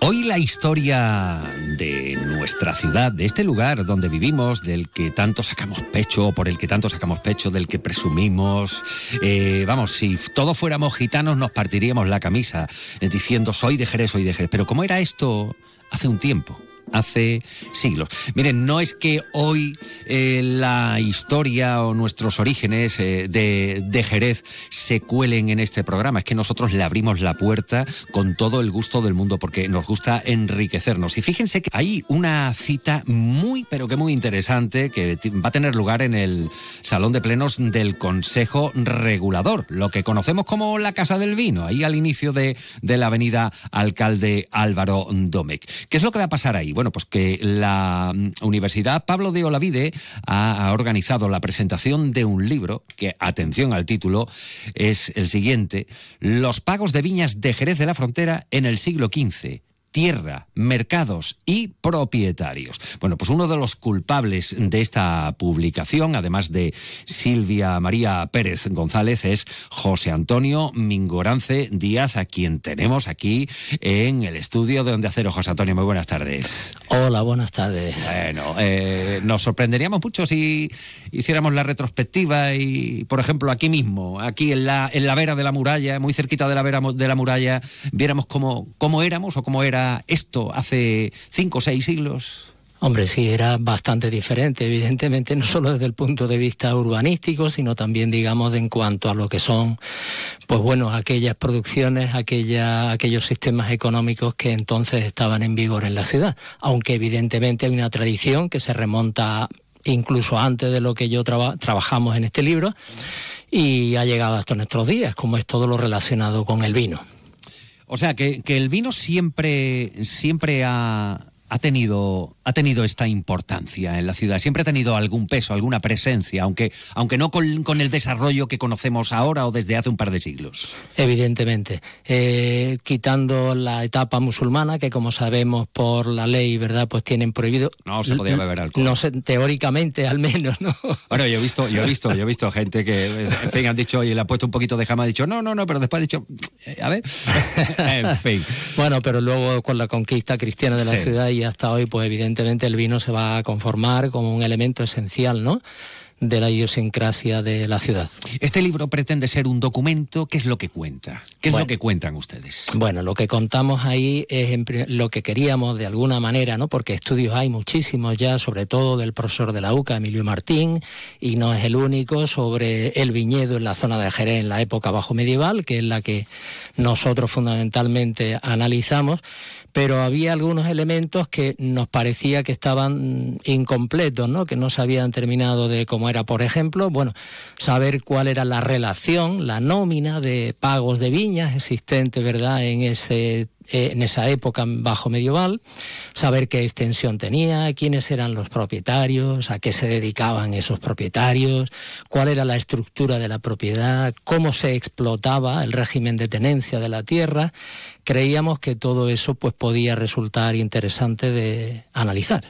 Hoy la historia de nuestra ciudad, de este lugar donde vivimos, del que tanto sacamos pecho, por el que tanto sacamos pecho, del que presumimos. eh, vamos, si todos fuéramos gitanos nos partiríamos la camisa eh, diciendo soy de Jerez, soy de Jerez. Pero ¿cómo era esto hace un tiempo? Hace siglos. Miren, no es que hoy eh, la historia o nuestros orígenes eh, de, Jerez se cuelen en este programa, es que nosotros le abrimos la puerta con todo el gusto del mundo porque nos gusta enriquecernos. Y fíjense que hay una cita muy, pero que muy interesante que va a tener lugar en el Salón de Plenos del Consejo Regulador, lo que conocemos como la Casa del Vino, ahí al inicio de, de la avenida Alcalde Álvaro Domecq. ¿Qué es lo que va a pasar ahí? Bueno, pues que la mm, Universidad Pablo de Olavide ha, ha organizado la presentación de un libro que, atención al título, es el siguiente, Los pagos de viñas de Jerez de la Frontera en el siglo XV tierra, mercados y propietarios. Bueno, pues uno de los culpables de esta publicación, además de Silvia María Pérez González, es José Antonio Mingorance Díaz, a quien tenemos aquí en el estudio de Donde Acero. José Antonio, muy buenas tardes. Hola, buenas tardes. Bueno, eh, nos sorprenderíamos mucho si hiciéramos la retrospectiva y, por ejemplo, aquí mismo, aquí en la, en la vera de la muralla, muy cerquita de la vera de la muralla, viéramos cómo, cómo éramos o cómo era esto hace cinco o seis siglos? Hombre, sí, era bastante diferente, evidentemente, no solo desde el punto de vista urbanístico, sino también, digamos, en cuanto a lo que son, pues bueno, aquellas producciones, aquella, aquellos sistemas económicos que entonces estaban en vigor en la ciudad. Aunque evidentemente hay una tradición que se remonta incluso antes de lo que yo trabajamos en este libro y ha llegado hasta nuestros días, como es todo lo relacionado con el vino. O sea, que, que el vino siempre, siempre ha, ha tenido, ha tenido esta importancia en la ciudad, siempre ha tenido algún peso, alguna presencia, aunque, aunque no con, el desarrollo que conocemos ahora o desde hace un par de siglos. Evidentemente, eh, quitando la etapa musulmana, que como sabemos por la ley, ¿verdad? Pues tienen prohibido. No se podía beber alcohol. No sé, teóricamente al menos, ¿no? Bueno, yo he visto, yo he visto, yo he visto gente que, en fin, han dicho, y le ha puesto un poquito de jama, ha dicho, no, no, no, pero después ha dicho, eh, a ver, en fin. Bueno, pero luego con la conquista cristiana de la ciudad y hasta hoy, pues evidentemente el vino se va a conformar como un elemento esencial, ¿no? de la idiosincrasia de la ciudad. Este libro pretende ser un documento. ¿Qué es lo que cuenta? ¿Qué es lo que cuentan ustedes? Bueno, lo que contamos ahí es lo que queríamos de alguna manera, ¿no? Porque estudios hay muchísimos ya, sobre todo del profesor de la UCA, Emilio Martín, y no es el único sobre el viñedo en la zona de Jerez en la época bajo medieval, que es la que nosotros fundamentalmente analizamos pero había algunos elementos que nos parecía que estaban incompletos, ¿no? que no se habían terminado de cómo era, por ejemplo, bueno, saber cuál era la relación, la nómina de pagos de viñas existente, ¿verdad?, en ese en esa época bajo medieval, saber qué extensión tenía, quiénes eran los propietarios, a qué se dedicaban esos propietarios, cuál era la estructura de la propiedad, cómo se explotaba el régimen de tenencia de la tierra. Creíamos que todo eso pues podía resultar interesante de analizar.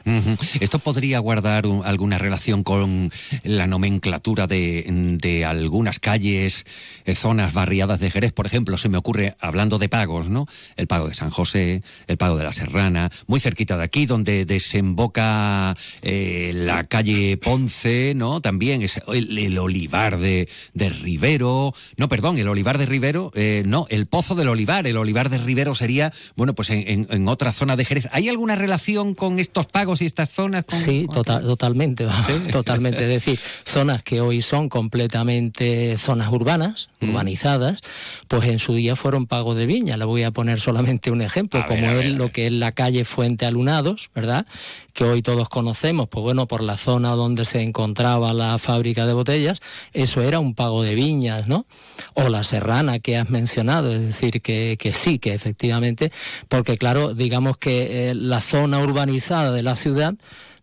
Esto podría guardar alguna relación con la nomenclatura de, de algunas calles, eh, zonas barriadas de Jerez, por ejemplo, se me ocurre hablando de pagos, ¿no? El pago de San José, el Pago de la Serrana, muy cerquita de aquí, donde desemboca eh, la calle Ponce, ¿no? También es el, olivar de, de, Rivero, no, perdón, el olivar de Rivero, eh, no, el Pozo del Olivar, el olivar de Rivero sería, bueno, pues en, otra zona de Jerez. ¿Hay alguna relación con estos pagos y estas zonas? sí, total, totalmente, totalmente. Es decir, zonas que hoy son completamente zonas urbanas, mm. urbanizadas, pues en su día fueron pagos de viña. Le voy a poner solamente un ejemplo, como es lo que es la calle Fuente Alunados, ¿verdad? Que hoy todos conocemos, pues bueno, por la zona donde se encontraba la fábrica de botellas, eso era un pago de viñas, ¿no? O la serrana que has mencionado, es decir, que, que sí, que efectivamente, porque claro, digamos que eh, la zona urbanizada de la ciudad,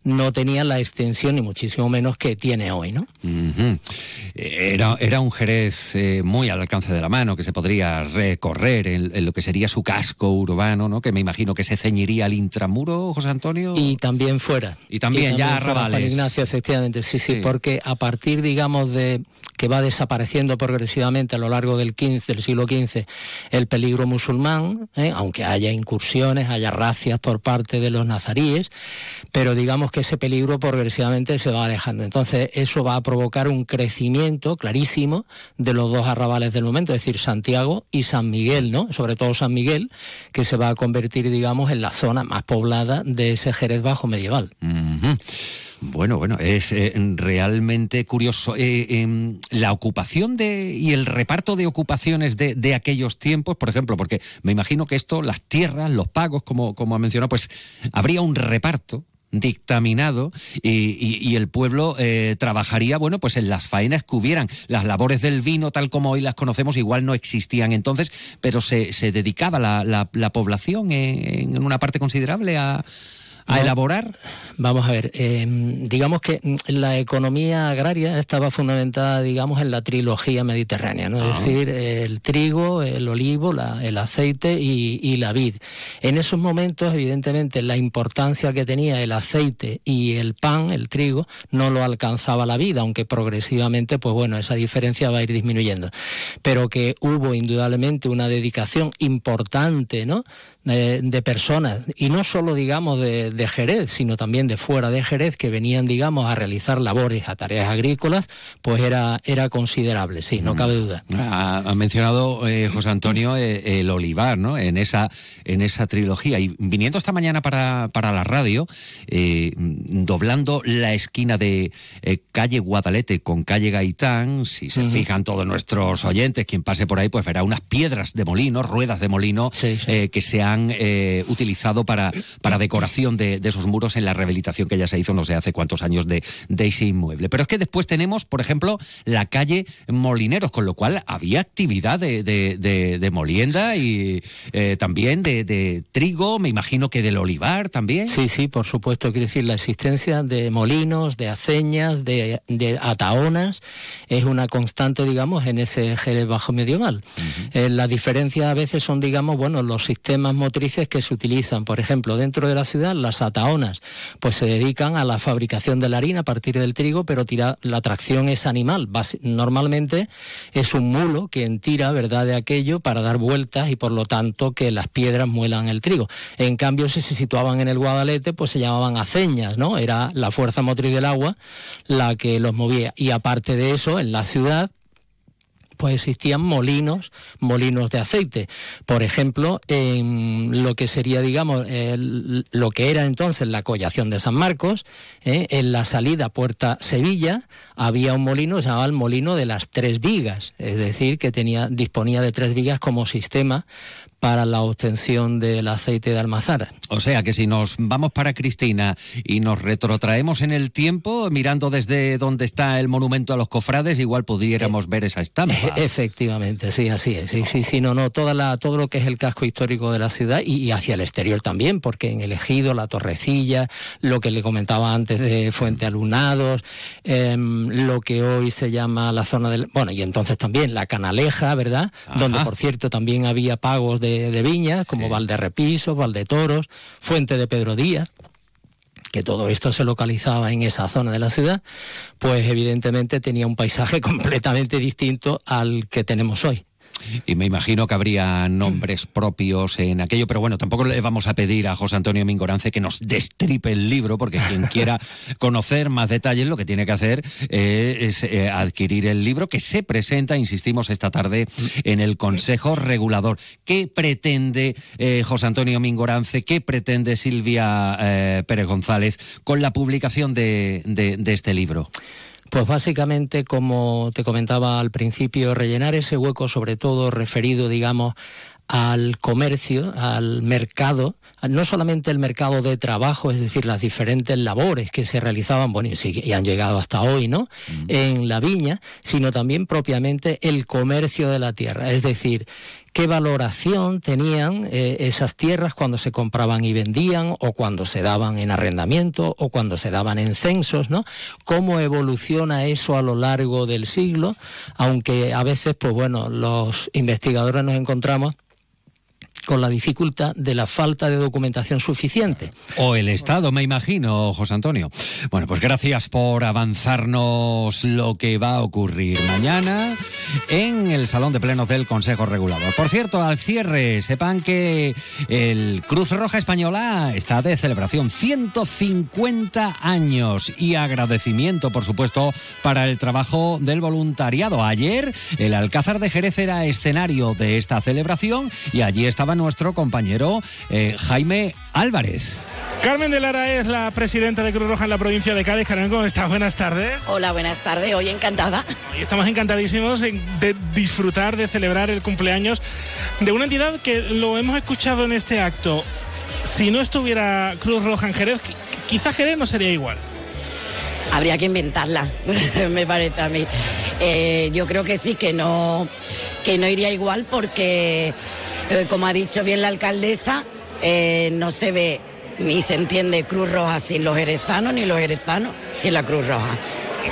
no tenía la extensión ni muchísimo menos que tiene hoy, ¿no? era, era un Jerez eh, muy al alcance de la mano que se podría recorrer en, lo que sería su casco urbano, ¿no? Que me imagino que se ceñiría al intramuro, José Antonio. Y también fuera. Y también, ya Arrabales. Ignacio, efectivamente, sí, sí, porque a partir, digamos, de que va desapareciendo progresivamente a lo largo del, 15, del siglo XV el peligro musulmán, ¿eh? aunque haya incursiones, haya racias por parte de los nazaríes, pero digamos que ese peligro progresivamente se va alejando. Entonces, eso va a provocar un crecimiento clarísimo de los dos arrabales del momento, es decir, Santiago y San Miguel, ¿no? Sobre todo San Miguel, que se va a convertir, digamos, en la zona más poblada de ese Jerez bajo medieval. Bueno, bueno, es eh, realmente curioso. Eh, em, la ocupación de y el reparto de ocupaciones de, de, aquellos tiempos, por ejemplo, porque me imagino que esto, las tierras, los pagos, como, como ha mencionado, pues habría un reparto dictaminado y, el pueblo eh, trabajaría, bueno, pues en las faenas que hubieran. Las labores del vino, tal como hoy las conocemos, igual no existían entonces, pero se, se dedicaba la, la, población en, una parte considerable a, a elaborar? Vamos a ver, eh, digamos que mm, la economía agraria estaba fundamentada, digamos, en la trilogía mediterránea, ¿no? Es Ah. decir, el trigo, el olivo, la- el aceite y, y la vid. En esos momentos, evidentemente, la importancia que tenía el aceite y el pan, el trigo, no lo alcanzaba la vid, aunque progresivamente, pues bueno, esa diferencia va a ir disminuyendo. Pero que hubo indudablemente una dedicación importante, ¿no? De, de personas, y no solo, digamos, de, de Jerez, sino también de fuera de Jerez, que venían, digamos, a realizar labores, a tareas agrícolas, pues era, era considerable, sí, no cabe duda. Ha, ha mencionado eh, José Antonio eh, el olivar, ¿no? En esa, en esa trilogía. Y viniendo esta mañana para, para la radio, eh, doblando la esquina de eh, calle Guadalete con calle Gaitán, si se fijan todos nuestros oyentes, quien pase por ahí, pues verá unas piedras de molino, ruedas de molino, eh, que se han eh, utilizado para, para decoración de, de esos muros en la rehabilitación que ya se hizo no sé hace cuántos años de, de ese inmueble. Pero es que después tenemos, por ejemplo, la calle Molineros, con lo cual había actividad de, de- de- molienda y eh, también de, trigo, me imagino que del olivar también. Sí, sí, por supuesto. Quiero decir, la existencia de molinos, de aceñas, de, ataonas, es una constante, digamos, en ese Jerez bajo medieval. Eh, la diferencia a veces son, digamos, bueno, los sistemas motrices que se utilizan. Por ejemplo, dentro de la ciudad, las ataonas, pues se dedican a la fabricación de la harina a partir del trigo, pero tira, la tracción es animal. Normalmente es un mulo quien tira, ¿verdad?, de aquello para dar vueltas y por lo tanto que las piedras muelan el trigo. En cambio, si se situaban en el Guadalete, pues se llamaban aceñas, ¿no? Era la fuerza motriz del agua la que los movía. Y aparte de eso, en la ciudad, pues existían molinos, molinos de aceite. Por ejemplo, en lo que sería, digamos, lo que era entonces la collación de San Marcos, ¿eh? en la salida Puerta Sevilla, había un molino que se llamaba el molino de las tres vigas, es decir, que tenía, disponía de tres vigas como sistema para la obtención del aceite de almazara. O sea que si nos vamos para Cristina y nos retrotraemos en el tiempo, mirando desde donde está el monumento a los cofrades, igual pudiéramos ver esa estampa. E- Efectivamente, sí, así es. Sí, sí, sí, no, no, toda la, todo lo que es el casco histórico de la ciudad y, y hacia el exterior también, porque en el ejido, la torrecilla, lo que le comentaba antes de Fuente Alunados, em, lo que hoy se llama la zona del. Bueno, y entonces también la Canaleja, ¿verdad? Donde, por cierto, también había pagos de, de viñas, como Valderrepiso, Valdetoros, Fuente de Pedro Díaz que todo esto se localizaba en esa zona de la ciudad, pues evidentemente tenía un paisaje completamente distinto al que tenemos hoy. Y me imagino que habría nombres propios en aquello, pero bueno, tampoco le vamos a pedir a José Antonio Mingorance que nos destripe el libro, porque quien quiera conocer más detalles lo que tiene que hacer eh, es eh, adquirir el libro que se presenta, insistimos, esta tarde en el Consejo Regulador. ¿Qué pretende eh, José Antonio Mingorance, qué pretende Silvia Pérez González con la publicación de, de- de este libro? Pues básicamente, como te comentaba al principio, rellenar ese hueco, sobre todo referido, digamos, al comercio, al mercado, no solamente el mercado de trabajo, es decir, las diferentes labores que se realizaban, bueno, y, han llegado hasta hoy, ¿no? En la viña, sino también propiamente el comercio de la tierra, es decir, qué valoración tenían eh, esas tierras cuando se compraban y vendían o cuando se daban en arrendamiento o cuando se daban en censos, ¿no? Cómo evoluciona eso a lo largo del siglo, aunque a veces, pues bueno, los investigadores nos encontramos con la dificultad de la falta de documentación suficiente. O el Estado, me imagino, José Antonio. Bueno, pues gracias por avanzarnos lo que va a ocurrir mañana en el Salón de Plenos del Consejo Regulador. Por cierto, al cierre, sepan que el Cruz Roja Española está de celebración 150 años y agradecimiento, por supuesto, para el trabajo del voluntariado. Ayer el Alcázar de Jerez era escenario de esta celebración y allí estaba nuestro compañero eh, Jaime Álvarez. Carmen de Lara es la presidenta de Cruz Roja en la provincia de Cádiz. Carmen, ¿cómo estás? Buenas tardes. Hola, buenas tardes. Hoy encantada. Y estamos encantadísimos en- de disfrutar, de celebrar el cumpleaños de una entidad que lo hemos escuchado en este acto. Si no estuviera Cruz Roja en Jerez, qui- quizá Jerez no sería igual. Habría que inventarla, me parece a mí. Eh, yo creo que sí, que no, que no iría igual porque, eh, como ha dicho bien la alcaldesa, eh, no se ve ni se entiende Cruz Roja sin los jerezanos, ni los jerezanos sin la Cruz Roja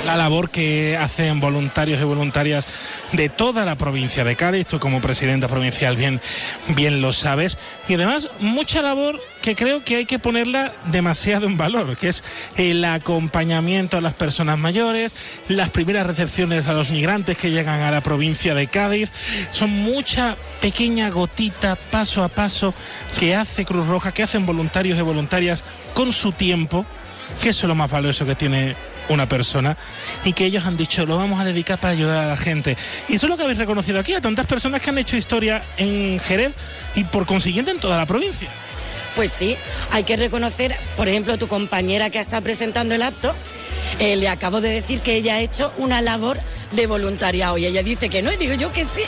la labor que hacen voluntarios y voluntarias de toda la provincia de Cádiz, tú como presidenta provincial bien, bien lo sabes, y además mucha labor que creo que hay que ponerla demasiado en valor, que es el acompañamiento a las personas mayores, las primeras recepciones a los migrantes que llegan a la provincia de Cádiz, son mucha pequeña gotita paso a paso que hace Cruz Roja, que hacen voluntarios y voluntarias con su tiempo, que eso es lo más valioso que tiene una persona y que ellos han dicho lo vamos a dedicar para ayudar a la gente. Y eso es lo que habéis reconocido aquí, a tantas personas que han hecho historia en Jerez y por consiguiente en toda la provincia. Pues sí, hay que reconocer, por ejemplo, tu compañera que está presentando el acto, eh, le acabo de decir que ella ha hecho una labor de voluntariado y ella dice que no y digo yo que sí.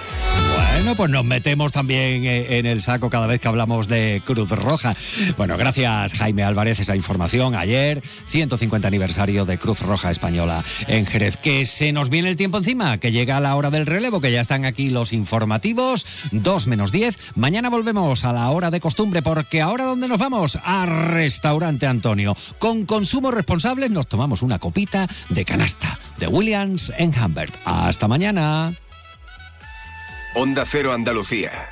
Bueno, pues nos metemos también eh, en el saco cada vez que hablamos de Cruz Roja. Bueno, gracias Jaime Álvarez, esa información ayer, 150 aniversario de Cruz Roja Española en Jerez. Que se nos viene el tiempo encima, que llega la hora del relevo, que ya están aquí los informativos, 2 menos 10. Mañana volvemos a la hora de costumbre, porque ahora ¿dónde nos vamos? A Restaurante Antonio. Con consumo responsable nos tomamos una copita de canasta de Williams en Humbert. Hasta mañana. Onda Cero Andalucía.